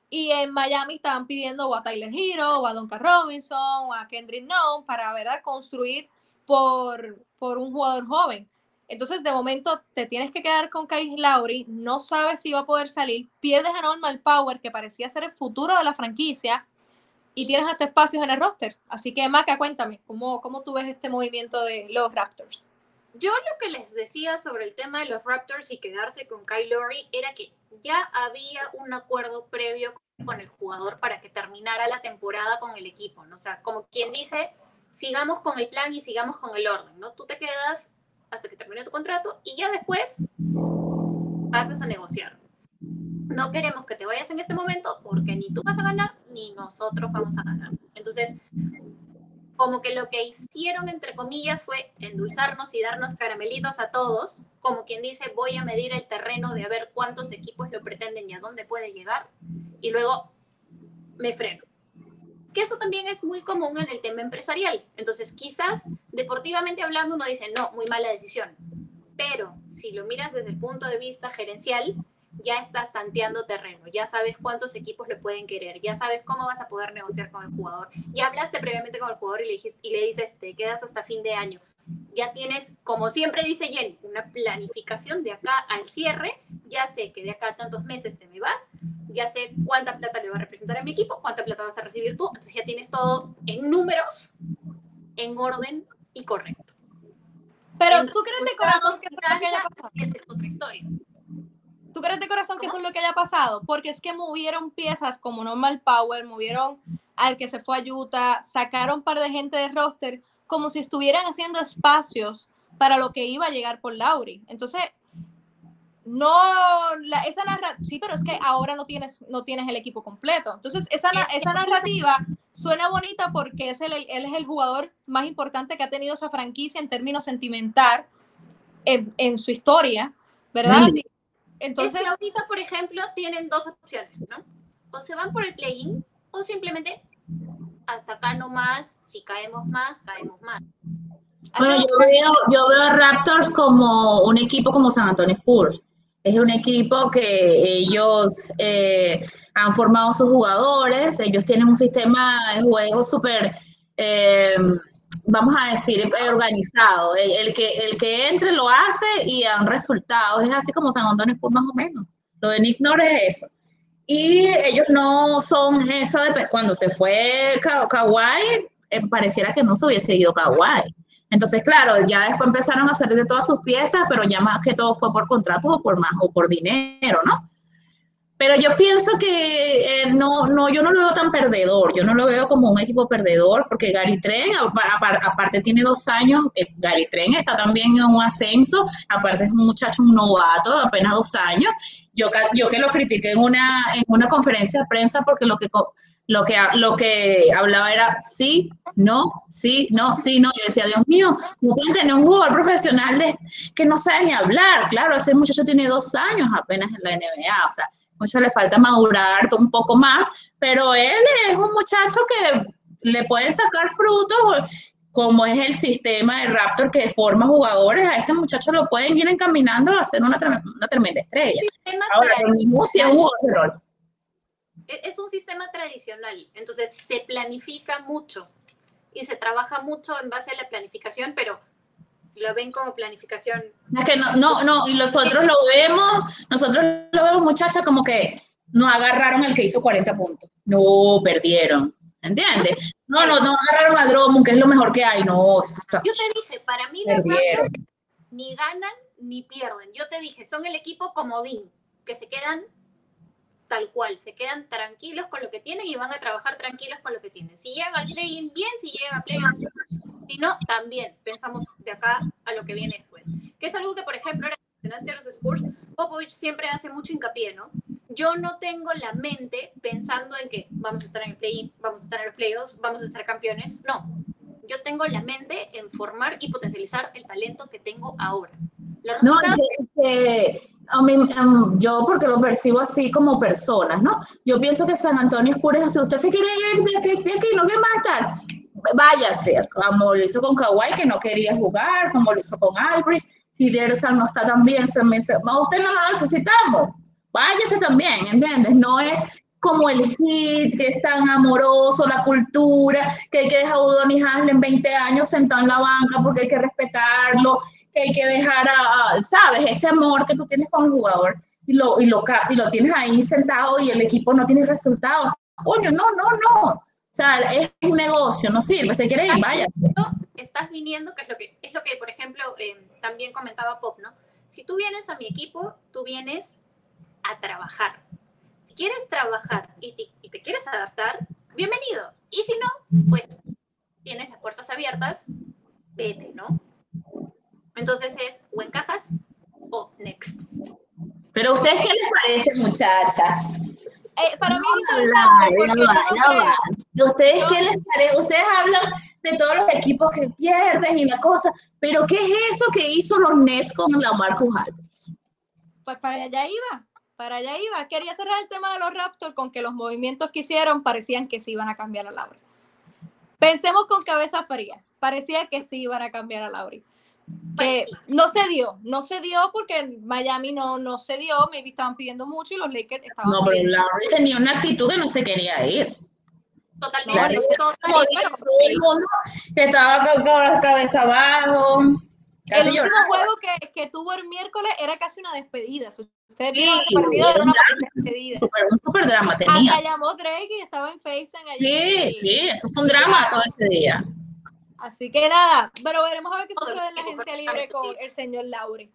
y en Miami estaban pidiendo a Tyler Hero, o a Donka Robinson, a Kendrick Nunn para ¿verdad? construir por, por un jugador joven. Entonces, de momento, te tienes que quedar con Kyle Lowry, no sabes si va a poder salir, pierdes a Normal Power, que parecía ser el futuro de la franquicia, y tienes hasta espacios en el roster. Así que, Maca, cuéntame, ¿cómo, cómo tú ves este movimiento de los Raptors? Yo lo que les decía sobre el tema de los Raptors y quedarse con Kyle Lowry era que ya había un acuerdo previo con el jugador para que terminara la temporada con el equipo, ¿no? O sea, como quien dice, sigamos con el plan y sigamos con el orden, ¿no? Tú te quedas hasta que termine tu contrato y ya después pasas a negociar. No queremos que te vayas en este momento porque ni tú vas a ganar ni nosotros vamos a ganar. Entonces, como que lo que hicieron, entre comillas, fue endulzarnos y darnos caramelitos a todos, como quien dice, voy a medir el terreno de a ver cuántos equipos lo pretenden y a dónde puede llegar, y luego me freno que eso también es muy común en el tema empresarial. Entonces, quizás deportivamente hablando uno dice, no, muy mala decisión, pero si lo miras desde el punto de vista gerencial, ya estás tanteando terreno, ya sabes cuántos equipos le pueden querer, ya sabes cómo vas a poder negociar con el jugador, ya hablaste previamente con el jugador y le, dijiste, y le dices, te quedas hasta fin de año, ya tienes, como siempre dice Jenny, una planificación de acá al cierre, ya sé que de acá a tantos meses te me vas, ya sé cuánta plata le va a representar a mi equipo, cuánta plata vas a recibir tú, entonces ya tienes todo en números, en orden y correcto. Pero tú crees de corazón que, pasado. Esa es otra historia. ¿Tú crees de corazón que eso es lo que haya pasado? Porque es que movieron piezas como Normal Power, movieron al que se fue a Utah, sacaron un par de gente de roster como si estuvieran haciendo espacios para lo que iba a llegar por Lauri. Entonces, no, esa narrativa, sí, pero es que ahora no tienes, no tienes el equipo completo. Entonces, esa, esa narrativa suena bonita porque es el, él es el jugador más importante que ha tenido esa franquicia en términos sentimental en, su historia, ¿verdad? Entonces, ahorita, por ejemplo, tienen dos opciones, ¿no? O se van por el play-in o simplemente hasta acá nomás, si caemos más, caemos más. Bueno, yo veo, yo veo a Raptors como un equipo como San Antonio Spurs. Es un equipo que ellos eh, han formado sus jugadores, ellos tienen un sistema de juego súper, eh, vamos a decir, organizado. El, que, el que entre lo hace y dan resultados. Es así como San Antonio Spurs más o menos. Lo de Nick Nord es eso. Y ellos no son eso de cuando se fue Kawhi, eh, pareciera que no se hubiese ido Kawhi. Entonces, claro, ya después empezaron a hacer de todas sus piezas, pero ya más que todo fue por contrato o por más o por dinero, ¿no? Pero yo pienso que eh, no, no, yo no lo veo tan perdedor, yo no lo veo como un equipo perdedor, porque Gary Tren, aparte tiene dos años, eh, Gary Tren está también en un ascenso, aparte es un muchacho, un novato, apenas dos años. Yo, yo que lo critiqué en una, en una conferencia de prensa porque lo que, lo, que, lo que hablaba era sí, no, sí, no, sí, no. Yo decía, Dios mío, no pueden tener un jugador profesional de, que no sabe ni hablar. Claro, ese muchacho tiene dos años apenas en la NBA, o sea, mucho le falta madurar un poco más, pero él es un muchacho que le pueden sacar frutos, como es el sistema de Raptor que forma jugadores, a este muchacho lo pueden ir encaminando a ser una, una tremenda estrella. Ahora, lo mismo si es jugador e-, Es un sistema tradicional, entonces se planifica mucho y se trabaja mucho en base a la planificación, pero lo ven como planificación. Es que no, no, no, y nosotros lo vemos, nosotros lo vemos, muchachos, como que no agarraron el que hizo 40 puntos. No, perdieron. ¿Entiendes? No, no, no agarraron a Drummond, que es lo mejor que hay. No, Yo te dije, para mí los ni ganan ni pierden. Yo te dije, son el equipo comodín, que se quedan tal cual, se quedan tranquilos con lo que tienen y van a trabajar tranquilos con lo que tienen. Si llegan al play-in, bien, si llegan a play-in, si no, también pensamos de acá a lo que viene después. Que es algo que, por ejemplo, ahora mencionaste a los Spurs, Popovich siempre hace mucho hincapié, ¿no? Yo no tengo la mente pensando en que vamos a estar en el play vamos a estar en los playoffs, vamos a estar campeones. No, yo tengo la mente en formar y potencializar el talento que tengo ahora. No, um, yo porque lo percibo así como personas, ¿no? Yo pienso que San Antonio es así. Usted se quiere ir de aquí, de aquí no quiere más estar. Váyase, como lo hizo con Kawhi, que no quería jugar, como lo hizo con Albrecht. Si Dersan no está tan bien, se usted no lo necesitamos. Váyase también, ¿entiendes? No es como el hit, que es tan amoroso, la cultura, que hay que dejar a Udonis Haslem 20 años sentado en la banca porque hay que respetarlo, que hay que dejar a, ¿sabes? Ese amor que tú tienes con el jugador y lo, y lo, y lo tienes ahí sentado y el equipo no tiene resultados. Coño, no, no, no. O sea, es un negocio, no sirve. Si quieres, váyase. Estás viniendo, que es lo que, es lo que por ejemplo, eh, también comentaba Pop, ¿no? Si tú vienes a mi equipo, tú vienes a trabajar si quieres trabajar y te, quieres adaptar, bienvenido. Y si no, pues tienes las puertas abiertas, vete, ¿no? Entonces es o encajas o next. Pero a ustedes qué les parece, muchachas? Eh, para mí ¿Y ustedes qué les parece? Ustedes hablan de todos los equipos que pierden y la cosa, pero ¿qué es eso que hizo los Nets con la Marcus Alves? Pues para allá iba para allá iba. Quería cerrar el tema de los Raptors con que los movimientos que hicieron parecían que sí iban a cambiar a Lauri. Pensemos con cabeza fría. Parecía que sí iban a cambiar a Lauri. Que no se dio, no se dio porque Miami no, no se dio, me estaban pidiendo mucho y los Lakers estaban. No, pero Lauri tenía una actitud que no se quería ir. Totalmente. totalmente todo el mundo que estaba con la cabeza abajo. el último juego que, que, tuvo el miércoles era casi una despedida. Ustedes sí, un super drama tenía. Hasta llamó Drake y estaba en FaceTime allí. Sí, sí, eso fue un drama todo ese día. Así que nada, pero veremos a ver qué sucede en la agencia libre con el señor Lauri.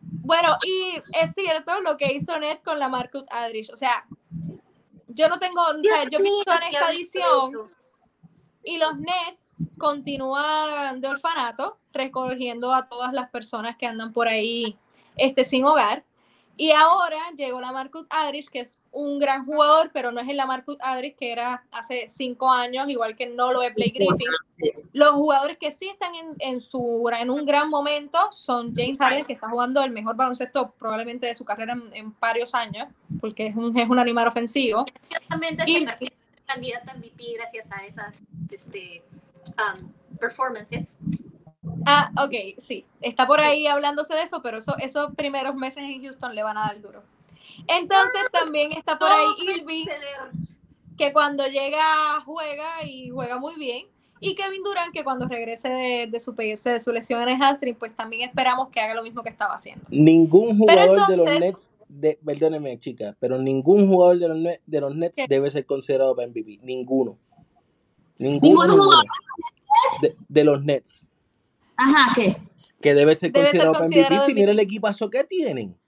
Bueno, y es cierto lo que hizo Ned con la Marcus Adrich. O sea, yo no tengo, o sea, yo pienso en esta edición y los Nets continúan de orfanato, recogiendo a todas las personas que andan por ahí este, sin hogar. Y ahora llegó la Marcus Adrich, que es un gran jugador, pero no es el Marcus Adrich que era hace cinco años, igual que no lo es Blake Griffin. Los jugadores que sí están en, en, su, en un gran momento son James Harden, que está jugando el mejor baloncesto probablemente de su carrera en, varios años, porque es un, es un animal ofensivo. Efectivamente, y, se candidato a MVP gracias a esas este, um, performances. Ah, ok, sí. Está por ahí hablándose de eso, pero eso, esos primeros meses en Houston le van a dar duro. Entonces ah, también está por ahí Irving, que cuando llega juega y juega muy bien. Y Kevin Durant, que cuando regrese de, su, de su lesión en el hamstring, pues también esperamos que haga lo mismo que estaba haciendo. Ningún jugador de los Nets, de, perdóneme chica, pero ningún jugador de los, de los Nets debe ser considerado para MVP. Ninguno. Ninguno, jugador de los Nets. Ajá, ¿qué? Que debe ser considerado, para MVP. Si mira el equipazo que tienen.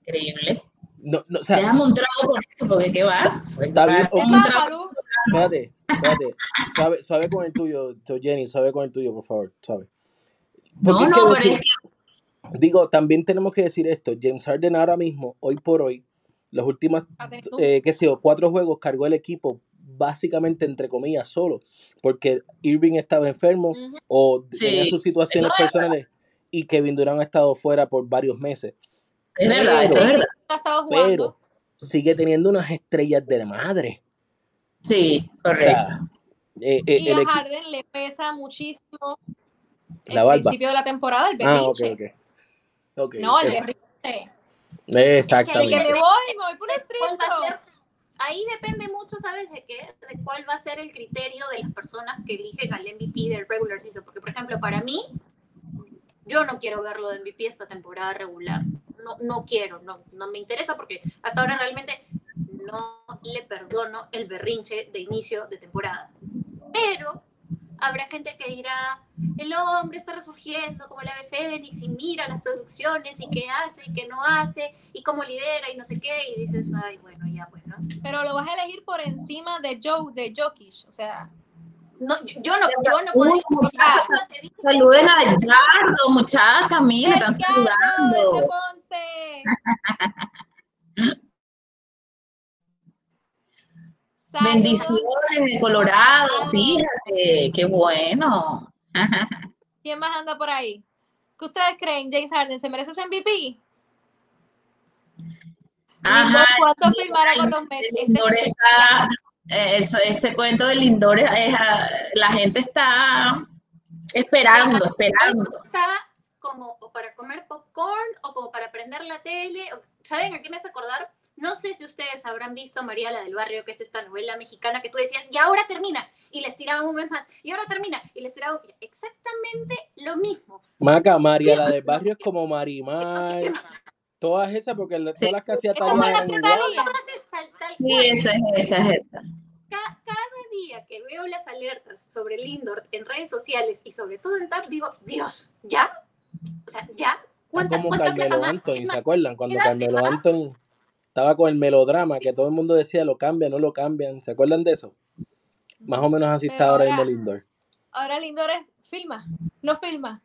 Increíble. No, no, o sea, Déjame un trago por eso, porque qué va. Está bien. Un trago. Espérate, espérate. Suave, suave con el tuyo, Jenny, suave con el tuyo, por favor, suave. no, no, pero es que... Digo, también tenemos que decir esto. James Harden ahora mismo, hoy por hoy, los últimos, eh, qué sé yo, cuatro juegos cargó el equipo básicamente entre comillas solo, porque Irving estaba enfermo o tenía sus situaciones personales y Kevin Durant ha estado fuera por varios meses. Es verdad, es verdad. Pero sigue teniendo unas estrellas de madre. Sí, correcto. Eh, eh, y a Harden le pesa muchísimo la el principio de la temporada, el berrinche. Ah, okay, okay. no, el berrinche. Exactamente. que me voy, me voy por un estricto ahí depende mucho, ¿sabes de qué? De cuál va a ser el criterio de las personas que eligen al MVP del regular season. Porque, por ejemplo, para mí, yo no quiero verlo de MVP esta temporada regular. No, no quiero, no, no me interesa porque hasta ahora realmente no le perdono el berrinche de inicio de temporada. Pero habrá gente que dirá, el hombre está resurgiendo como el ave fénix y mira las producciones y qué hace y qué no hace y cómo lidera y no sé qué y dices, ay, bueno, ya pues, ¿no? Pero lo vas a elegir por encima de Joe, de Jokic, o sea... No, yo no, yo no puedo. saluden a Edgardo, muchachas, mira, están saludando. Bendiciones de Colorado, fíjate, qué bueno. ¿Quién más anda por ahí? ¿Qué ustedes creen? James Harden se merece ese MVP. Ajá, ¿Cuánto firmará con los meses? está, eh, eso, ese cuento del Lindor, es, la gente está esperando, esperando. Estaba como para comer popcorn o como para prender la tele. ¿Saben a qué me hace acordar? No sé si ustedes habrán visto María la del Barrio, que es esta novela mexicana que tú decías, y ahora termina, y les tiraban un mes más, y ahora termina, y les tiraban exactamente lo mismo. Maca, María la del Barrio es como Marimar, todas esas, porque todas las que hacía tal Sí, esa es esa, es esa. Cada, día que veo las alertas sobre Lindor en redes sociales y sobre todo en TAP, digo, Dios, ¿ya? O sea, ¿ya? como Carmelo Anthony, ¿se acuerdan? Cuando Carmelo Anthony estaba con el melodrama, que todo el mundo decía lo cambian, no lo cambian. ¿Se acuerdan de eso? Más o menos así está ahora, mismo Lindor. Ahora Lindor es filma, no filma.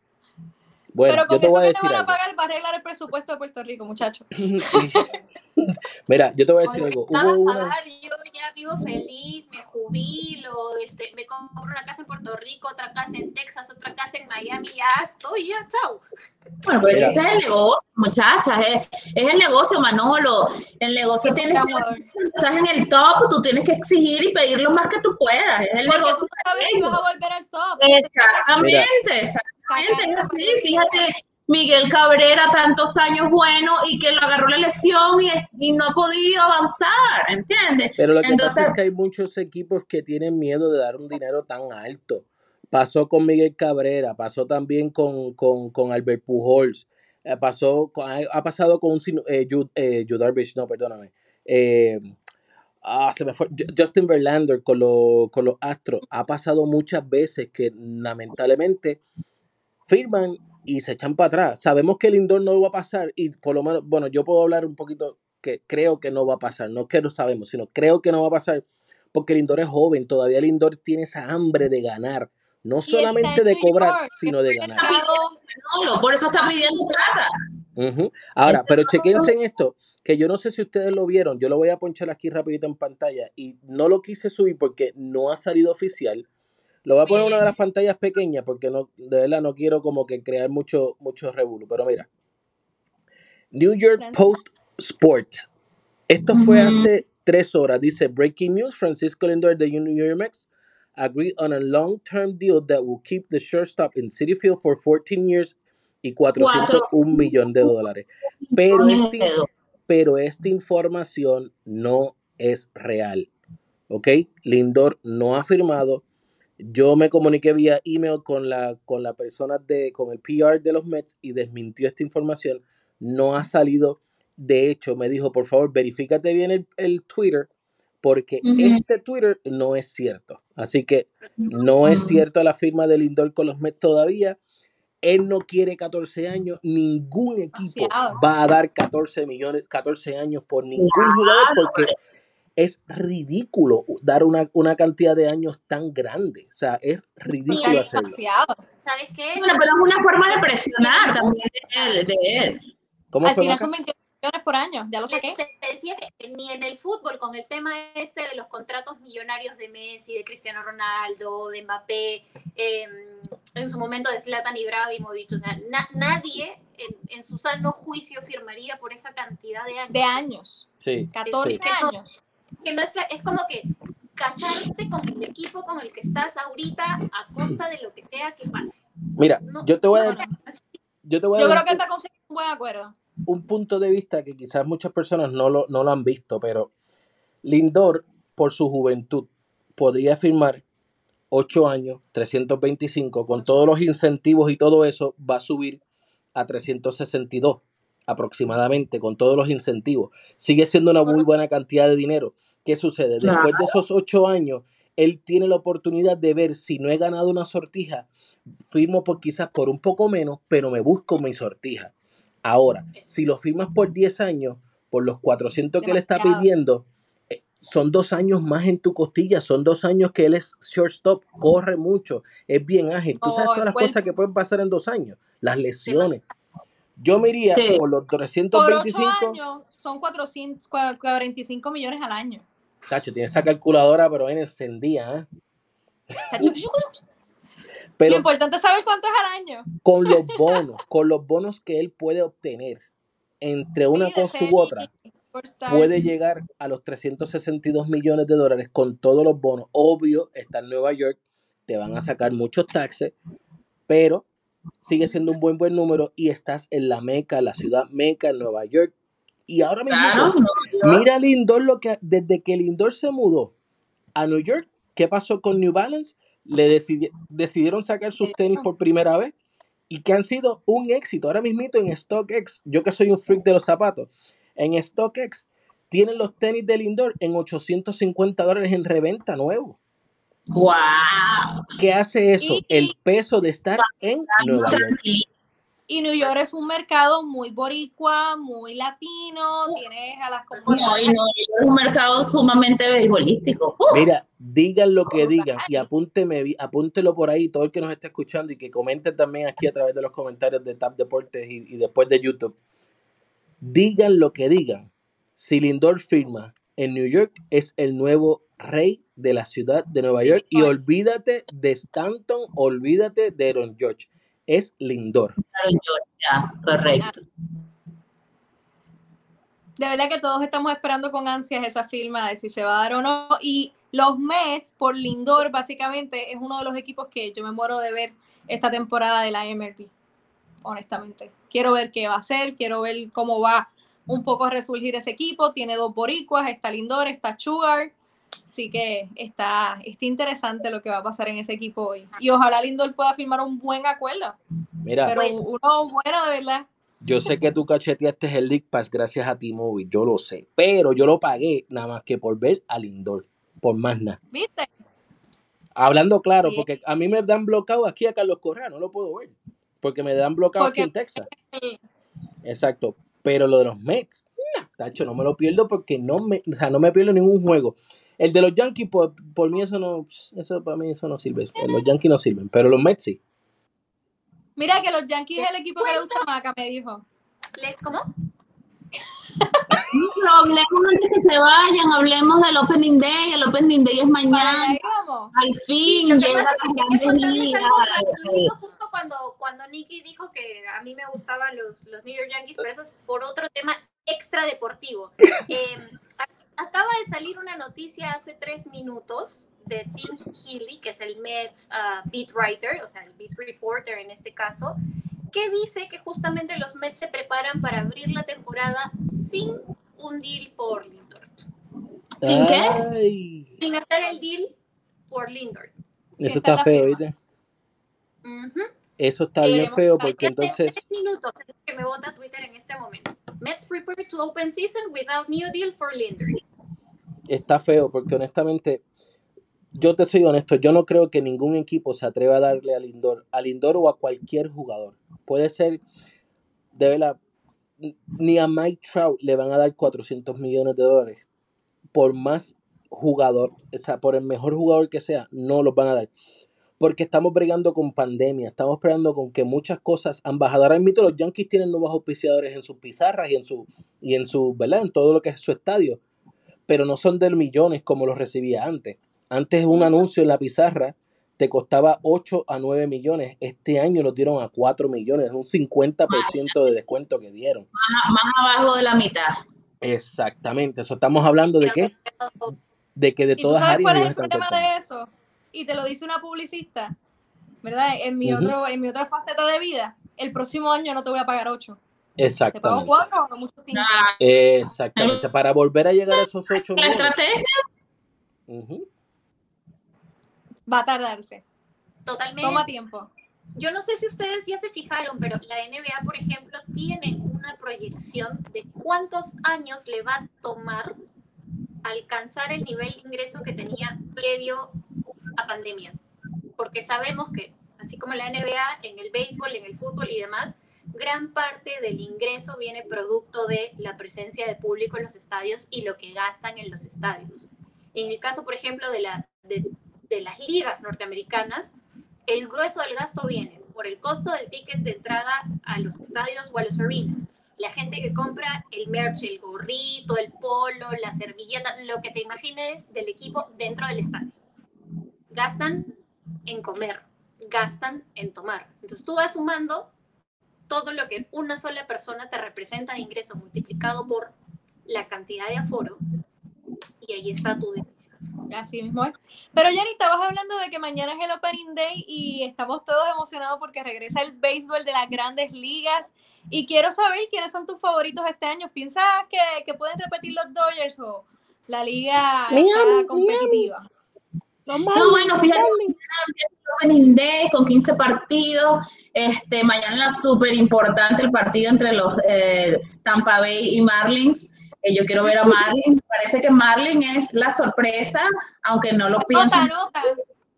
Bueno, Pero con yo te voy a decir. van a pagar para arreglar el presupuesto de Puerto Rico, muchachos. Mira, yo te voy a decir algo. Hubo una... Yo ya vivo feliz, me jubilo, este, me compro una casa en Puerto Rico, otra casa en Texas, otra casa en Miami, ya estoy, ya, chao. Bueno, pero ese es el negocio, muchachas, es, es el negocio, Manolo. El negocio tienes que, estás en el top, tú tienes que exigir y pedir lo más que tú puedas. Es el negocio. Tú sabes que vas a volver al top. Exactamente, exactamente es así, fíjate, Miguel Cabrera, tantos años bueno y que lo agarró la lesión y, no ha podido avanzar, ¿entiendes? Pero lo que pasa es que hay muchos equipos que tienen miedo de dar un dinero tan alto. Pasó con Miguel Cabrera, pasó también con, con, Albert Pujols, eh, pasó, ha pasado con un, eh, eh no, perdóname, eh, ah, se me fue, Justin Verlander con, con los Astros, ha pasado muchas veces que lamentablemente firman y se echan para atrás. Sabemos que el indoor no va a pasar y por lo menos, bueno, yo puedo hablar un poquito que creo que no va a pasar, no que lo sabemos, sino creo que no va a pasar porque el indoor es joven, todavía el indoor tiene esa hambre de ganar, no solamente de cobrar, sino de ganar. por eso está pidiendo plata. Ahora, pero chequense en esto, que yo no sé si ustedes lo vieron, yo lo voy a ponchar aquí rapidito en pantalla y no lo quise subir porque no ha salido oficial, lo voy a poner en una de las pantallas pequeñas porque no, de verdad no quiero como que crear mucho, mucho revuelo. Pero mira. New York Post Sports. Esto fue hace tres horas. Dice Breaking News: Francisco Lindor de New York Mets agreed on a long-term deal that will keep the shortstop in City Field for 14 years y 401 millones de dólares. Pero, este, pero esta información no es real. ¿Ok? Lindor no ha firmado yo me comuniqué vía email con la, con la persona de, con el PR de los Mets y desmintió esta información. No ha salido. De hecho, me dijo, por favor, verifícate bien el, Twitter, porque este Twitter no es cierto. Así que no es cierto la firma del Lindor con los Mets todavía. Él no quiere 14 años, ningún equipo va a dar 14 millones, 14 años por ningún jugador porque es ridículo dar una, una, cantidad de años tan grande. O sea, es ridículo hacerlo. ¿Sabes qué? Bueno, pero es una forma de presionar también de él. De él. ¿Cómo Al final son 28 millones por año, ya lo saqué. Te, decía que ni en el fútbol, con el tema este de los contratos millonarios de Messi, de Cristiano Ronaldo, de Mbappé, em, en su momento de Zlatan Ibrahimovic, o sea, nadie en, en, su sano juicio firmaría por esa cantidad de años. De años. Sí. 14 años que no es, es como que casarte con el equipo con el que estás ahorita a costa de lo que sea que pase. Mira, yo te voy a dar, yo te voy a yo creo que está consiguiendo un buen acuerdo. Un punto de vista que quizás muchas personas no lo, no lo han visto, pero Lindor, por su juventud, podría firmar 8 años, 325, con todos los incentivos y todo eso, va a subir a 362 aproximadamente, con todos los incentivos. Sigue siendo una muy buena cantidad de dinero. ¿Qué sucede? Después de esos ocho años, él tiene la oportunidad de ver si no he ganado una sortija, firmo por quizás por un poco menos, pero me busco mi sortija. Ahora, si lo firmas por 10 años, por los 400 que le está pidiendo, eh, son dos años más en tu costilla, son dos años que él es shortstop, corre mucho, es bien ágil. Tú sabes todas las cosas que pueden pasar en dos años, las lesiones. Yo me iría por los 325. Por años son 445 millones al año. Cacho, tiene esa calculadora, pero en encendida. ¿eh? Pero, Lo importante es saber cuánto es al año. Con los bonos, con los bonos que él puede obtener entre una cosa u otra, puede llegar a los 362 millones de dólares con todos los bonos. Obvio, está en Nueva York, te van a sacar muchos taxes, pero sigue siendo un buen buen número y estás en la Meca, la ciudad Meca, en Nueva York. Y ahora mismo, mira Lindor lo que desde que Lindor se mudó a New York, ¿qué pasó con New Balance? Le decidieron sacar sus tenis por primera vez y que han sido un éxito. Ahora mismo en StockX, yo que soy un freak de los zapatos, en StockX tienen los tenis del indoor en 850 dólares en reventa nuevo. ¡Wow! ¿Qué hace eso? el peso de estar en Nueva York. Y New York es un mercado muy boricua, muy latino, tienes a las comunidades. No, es un mercado sumamente beisbolístico. Mira, digan lo que digan y apúnteme, apúntelo por ahí, todo el que nos esté escuchando y que comente también aquí a través de los comentarios de Tap Deportes y, y después de YouTube digan lo que digan, si Lindor firma en New York, es el nuevo rey de la ciudad de Nueva York. Y olvídate de Stanton, olvídate de Aaron George. Es Lindor. Aaron George, correcto. De verdad que todos estamos esperando con ansias esa firma de si se va a dar o no. Y los Mets, por Lindor, básicamente, es uno de los equipos que yo me muero de ver esta temporada de la MLB honestamente. Quiero ver qué va a hacer, quiero ver cómo va un poco a resurgir ese equipo. Tiene dos boricuas, está Lindor, está Sugar. Así que está, está interesante lo que va a pasar en ese equipo hoy. Y ojalá Lindor pueda firmar un buen acuerdo. Mira, pero uno bueno de verdad. Yo sé que tú cacheteaste el League Pass gracias a T-Mobile, yo lo sé. Pero yo lo pagué nada más que por ver a Lindor, por más nada. ¿Viste? Hablando claro, porque a mí me dan bloqueado aquí a Carlos Correa, no lo puedo ver porque me dan bloqueado aquí en Texas. Exacto. Pero lo de los Mets, tacho, no me lo pierdo porque no me, o sea, no me pierdo ningún juego. El de los Yankees, por, por mí eso no, eso para mí eso no sirve. Los Yankees no sirven, pero los Mets sí. Mira que los Yankees es el equipo que le gusta maca, me dijo. ¿Les cómo? hablemos antes que se vayan, hablemos del Opening Day, el Opening Day es mañana. Al fin llega Justo cuando, cuando Nicky dijo que a mí me gustaban los, los New York Yankees, pero eso es por otro tema extra deportivo. Em, acaba de salir una noticia hace tres minutos de Tim Healy, que es el Mets uh, beat writer, o sea, el beat reporter en este caso, que dice que justamente los Mets se preparan para abrir la temporada sin un deal por Lindor. ¿Sin qué? Sin hacer el deal por Lindor. Eso está feo, ¿viste? Eso está bien eh, feo porque entonces... Tres minutos que me vota Twitter en este momento. Mets prepare to open season without new deal for Lindor. Está feo porque honestamente yo te soy honesto, yo no creo que ningún equipo se atreva a darle a Lindor, a Lindor o a cualquier jugador. Puede ser, de verdad, ni a Mike Trout le van a dar 400 millones de dólares. Por más jugador, o sea, por el mejor jugador que sea, no los van a dar. Porque estamos bregando con pandemia, estamos bregando con que muchas cosas han bajado. Ahora los Yankees tienen nuevos auspiciadores en sus pizarras y en su, y en su, ¿verdad? En todo lo que es su estadio. Pero no son de millones como los recibía antes. Antes un anuncio en la pizarra te costaba 8 a 9 millones. Este año lo dieron a 4 millones, un 50% de descuento que dieron. Más, abajo de la mitad. Exactamente, eso estamos hablando de qué? De que de todas áreas. ¿Cuál es el problema de eso? Y te lo dice una publicista, ¿verdad? En mi, otro, en mi otra faceta de vida, el próximo año no te voy a pagar 8. Exactamente. Te pago 4 o mucho 5. Exactamente, para volver a llegar a esos 8 millones. La estrategia va a tardarse. Totalmente. Toma tiempo. Yo no sé si ustedes ya se fijaron, pero la NBA, por ejemplo, tiene una proyección de cuántos años le va a tomar alcanzar el nivel de ingreso que tenía previo a pandemia. Porque sabemos que, así como la NBA, en el béisbol, en el fútbol y demás, gran parte del ingreso viene producto de la presencia de público en los estadios y lo que gastan en los estadios. En el caso, por ejemplo, de, de las ligas norteamericanas, el grueso del gasto viene por el costo del ticket de entrada a los estadios o a los arenas. La gente que compra el merch, el gorrito, el polo, la servilleta, lo que te imagines del equipo dentro del estadio. Gastan en comer, gastan en tomar. Entonces tú vas sumando todo lo que una sola persona te representa de ingreso multiplicado por la cantidad de aforo y ahí está tu decisión. Así mismo es. Pero Jenny, estabas hablando de que mañana es el Opening Day y estamos todos emocionados porque regresa el béisbol de las grandes ligas. Y quiero saber quiénes son tus favoritos este año. ¿Piensas que, pueden repetir los Dodgers o la liga competitiva? No, bueno, fíjate, Opening Day con 15 partidos. Este, mañana es súper importante el partido entre los eh, Tampa Bay y Marlins yo quiero ver a Marlin. Parece que Marlin es la sorpresa, aunque no lo pienso.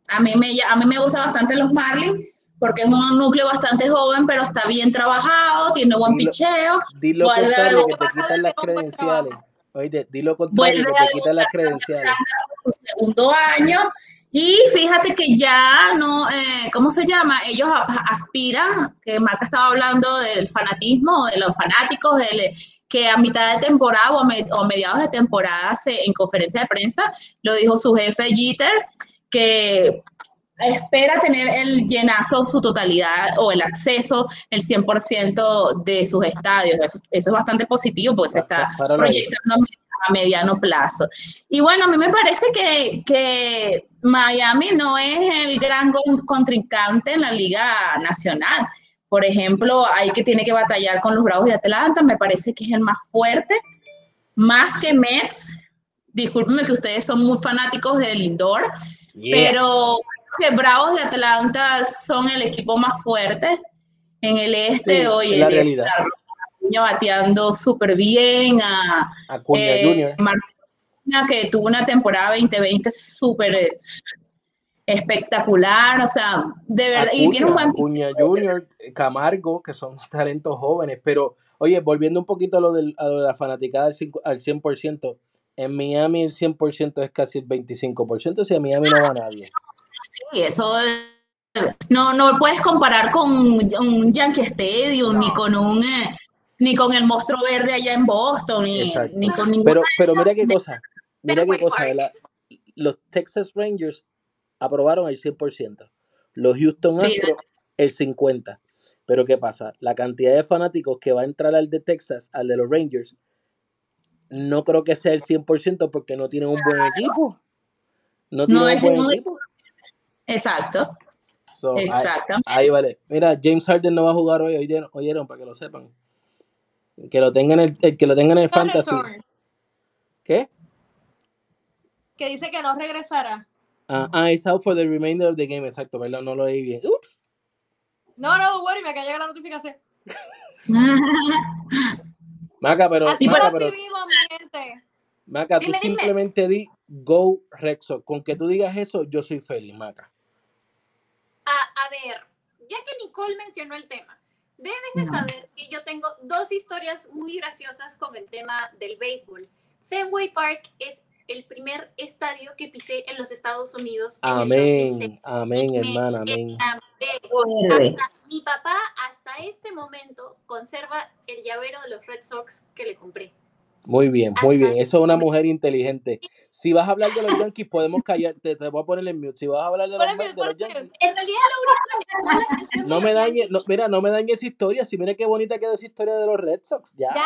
A mí me, a mí me gusta bastante los Marlins porque es un núcleo bastante joven, pero está bien trabajado, tiene buen picheo. Dilo contrario, que te quitan las credenciales. Oye, dilo contrario, que te quitan las credenciales. Segundo año. Y fíjate que ya no, eh, ¿cómo se llama? Ellos aspiran, que Maca estaba hablando del fanatismo, de los fanáticos, del que a mitad de temporada o a, mediados de temporada se, en conferencia de prensa lo dijo su jefe Jeter, que espera tener el llenazo su totalidad o el acceso el 100% de sus estadios. Eso, es bastante positivo porque se está proyectando a mediano plazo. Y bueno, a mí me parece que, que Miami no es el gran contrincante en la Liga Nacional. Por ejemplo, hay que tiene que batallar con los Bravos de Atlanta, me parece que es el más fuerte, más que Mets. Discúlpenme que ustedes son muy fanáticos del indoor, pero que Bravos de Atlanta son el equipo más fuerte en el este. hoy. la realidad. bateando súper bien a, a eh, que tuvo una temporada 2020 súper espectacular, o sea, de verdad, y tiene un buen... Cuña Junior, Camargo, que son talentos jóvenes, pero oye, volviendo un poquito a lo, del, a de la fanaticada al, 100%, en Miami el 100% es casi el 25%, si en Miami no va nadie. Sí, eso no, no puedes comparar con un Yankee Stadium, ni con un... Eh, ni con el monstruo verde allá en Boston, ni, ni con ningún... Pero, pero mira qué cosa, mira qué cosa, los Texas Rangers aprobaron el 100%. Los Houston Astros el 50%. Pero ¿qué pasa? La cantidad de fanáticos que va a entrar al de Texas, al de los Rangers, no creo que sea el 100% porque no tienen un buen equipo. No tienen un buen equipo. Exacto. Exacto. Ahí, vale. Mira, James Harden no va a jugar hoy, oyeron, para que lo sepan. Que lo tengan el, que lo tengan en el fantasy. ¿Qué? Que dice que no regresará. Ah, ah, it's out for the remainder of the game, exacto, perdón, no lo leí bien. Ups. No, no, don't worry, me acaba de llegar la notificación. Maca, pero. Así Maca, pero, Maca, tú simplemente di Go Rexo. Con que tú digas eso, yo soy feliz, Maca. A, a ver, ya que Nicole mencionó el tema, debes de saber que yo tengo dos historias muy graciosas con el tema del béisbol. Fenway Park es el primer estadio que pisé en los Estados Unidos. Amén, amén, hermana, amén. mi papá hasta este momento conserva el llavero de los Red Sox que le compré. Muy bien, muy bien. Eso es una mujer inteligente. Si vas a hablar de los Yankees, podemos callarte. Te voy a poner en mute. Si vas a hablar de los, Yankees. En realidad, lo no me dañe, no, mira, no me dañe esa historia. Si mira qué bonita quedó esa historia de los Red Sox. Ya. Ya,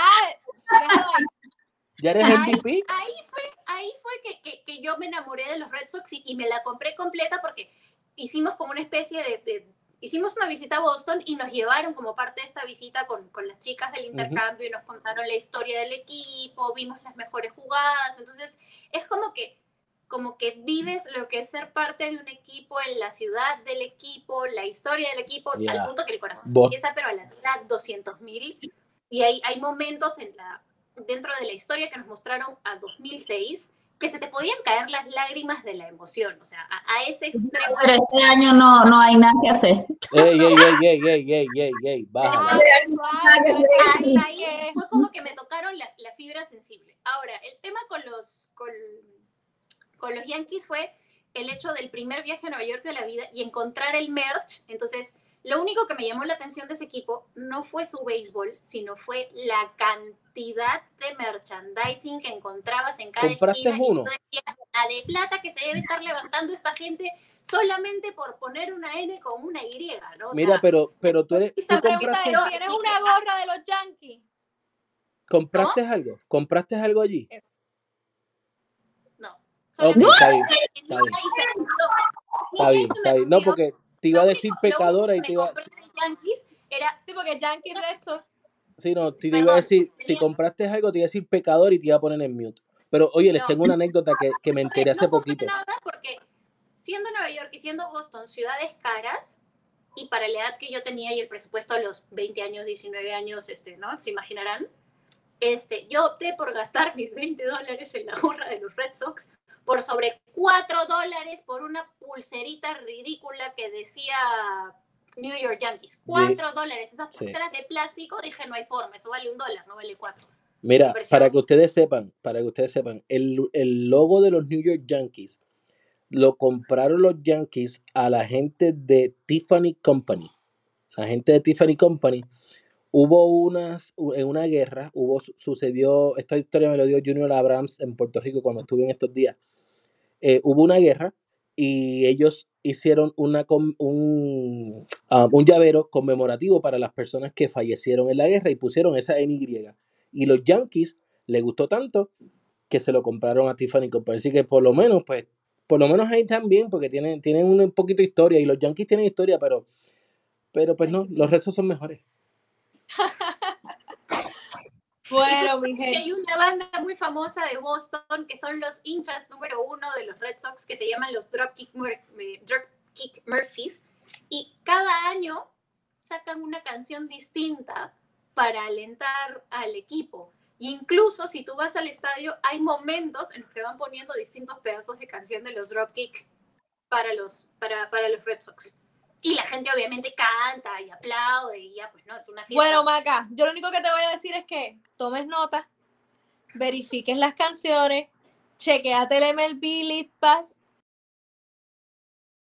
¿Ya eres MVP? Ahí fue, ahí fue que, que, yo me enamoré de los Red Sox y, me la compré completa porque hicimos como una especie de, Hicimos una visita a Boston y nos llevaron como parte de esta visita con, con las chicas del intercambio y nos contaron la historia del equipo, vimos las mejores jugadas. Entonces, es como que como que vives lo que es ser parte de un equipo en la ciudad del equipo, la historia del equipo, al punto que el corazón empieza, pero a la 200 mil. Y hay, hay momentos en la, dentro de la historia que nos mostraron a 2006, que se te podían caer las lágrimas de la emoción, o sea, a, ese extremo. Pero este año no, no hay nada que hacer. Ey, ey, ey, ey, ey, ey, ey, fue como que me tocaron la, la, fibra sensible. Ahora, el tema con los, con, con los Yankees fue el hecho del primer viaje a Nueva York de la vida y encontrar el merch, entonces lo único que me llamó la atención de ese equipo no fue su béisbol, sino fue la cantidad de merchandising que encontrabas en cada ¿Compraste uno? la de plata que se debe estar levantando esta gente solamente por poner una N con una Y, ¿no? Mira, pero, pero tú eres... ¿tú compraste... ¿Tienes una gorra de los Yankees? ¿Compraste algo? ¿Compraste algo allí? No. Okay, está bien, está bien. Está bien, está bien. No, porque te iba a decir pecadora y te iba a era tipo que Yankee Red Sox. Sí, no, te, iba a decir, si compraste algo, te iba a decir pecador y te iba a poner en mute. Pero oye, les tengo una anécdota que, que me enteré hace poquito. Nada porque siendo Nueva York y siendo Boston ciudades caras, y para la edad que yo tenía y el presupuesto a los 20 años, 19 años, este, ¿no? Se imaginarán. Este, yo opté por gastar mis 20 dólares en la gorra de los Red Sox por sobre 4 dólares por una pulserita ridícula que decía New York Yankees. 4 dólares. Esas pulseras de plástico, dije, no hay forma, eso vale un dólar, no vale 4. Mira, para que ustedes sepan, para que ustedes sepan, el, el logo de los New York Yankees lo compraron los Yankees a la gente de Tiffany Company. La gente de Tiffany Company hubo unas, en una guerra, hubo, sucedió, esta historia me lo dio Junior Abrams en Puerto Rico cuando estuve en estos días. Eh, hubo una guerra y ellos hicieron una, un, ah, un llavero conmemorativo para las personas que fallecieron en la guerra y pusieron esa NY. Y los Yankees les gustó tanto que se lo compraron a Tiffany Company. Así que por lo menos, pues, por lo menos ahí también, porque tienen, tienen un poquito de historia y los Yankees tienen historia, pero, pero pues no, los restos son mejores. Bueno, mi gente. Hay una banda muy famosa de Boston que son los hinchas número uno de los Red Sox que se llaman los Dropkick, Dropkick Murphys y cada año sacan una canción distinta para alentar al equipo. Incluso si tú vas al estadio, hay momentos en los que van poniendo distintos pedazos de canción de los Dropkick para los, para, para los Red Sox. Y la gente obviamente canta y aplaude y ya, pues no, es una fiesta. Bueno, Maca, yo lo único que te voy a decir es que tomes nota, verifiques las canciones, chequeate el MLB Lead Pass.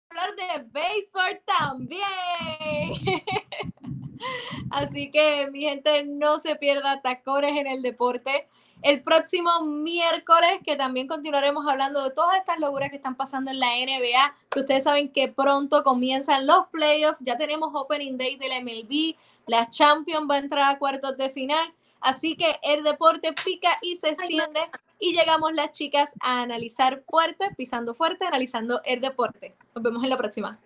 Hablar de béisbol también. Así que, mi gente, no se pierda tacones en el deporte el próximo miércoles, que también continuaremos hablando de todas estas locuras que están pasando en la NBA, que ustedes saben que pronto comienzan los playoffs, ya tenemos Opening Day del MLB, la Champions va a entrar a cuartos de final, así que el deporte pica y se extiende y llegamos las chicas a analizar fuerte, pisando fuerte, analizando el deporte. Nos vemos en la próxima.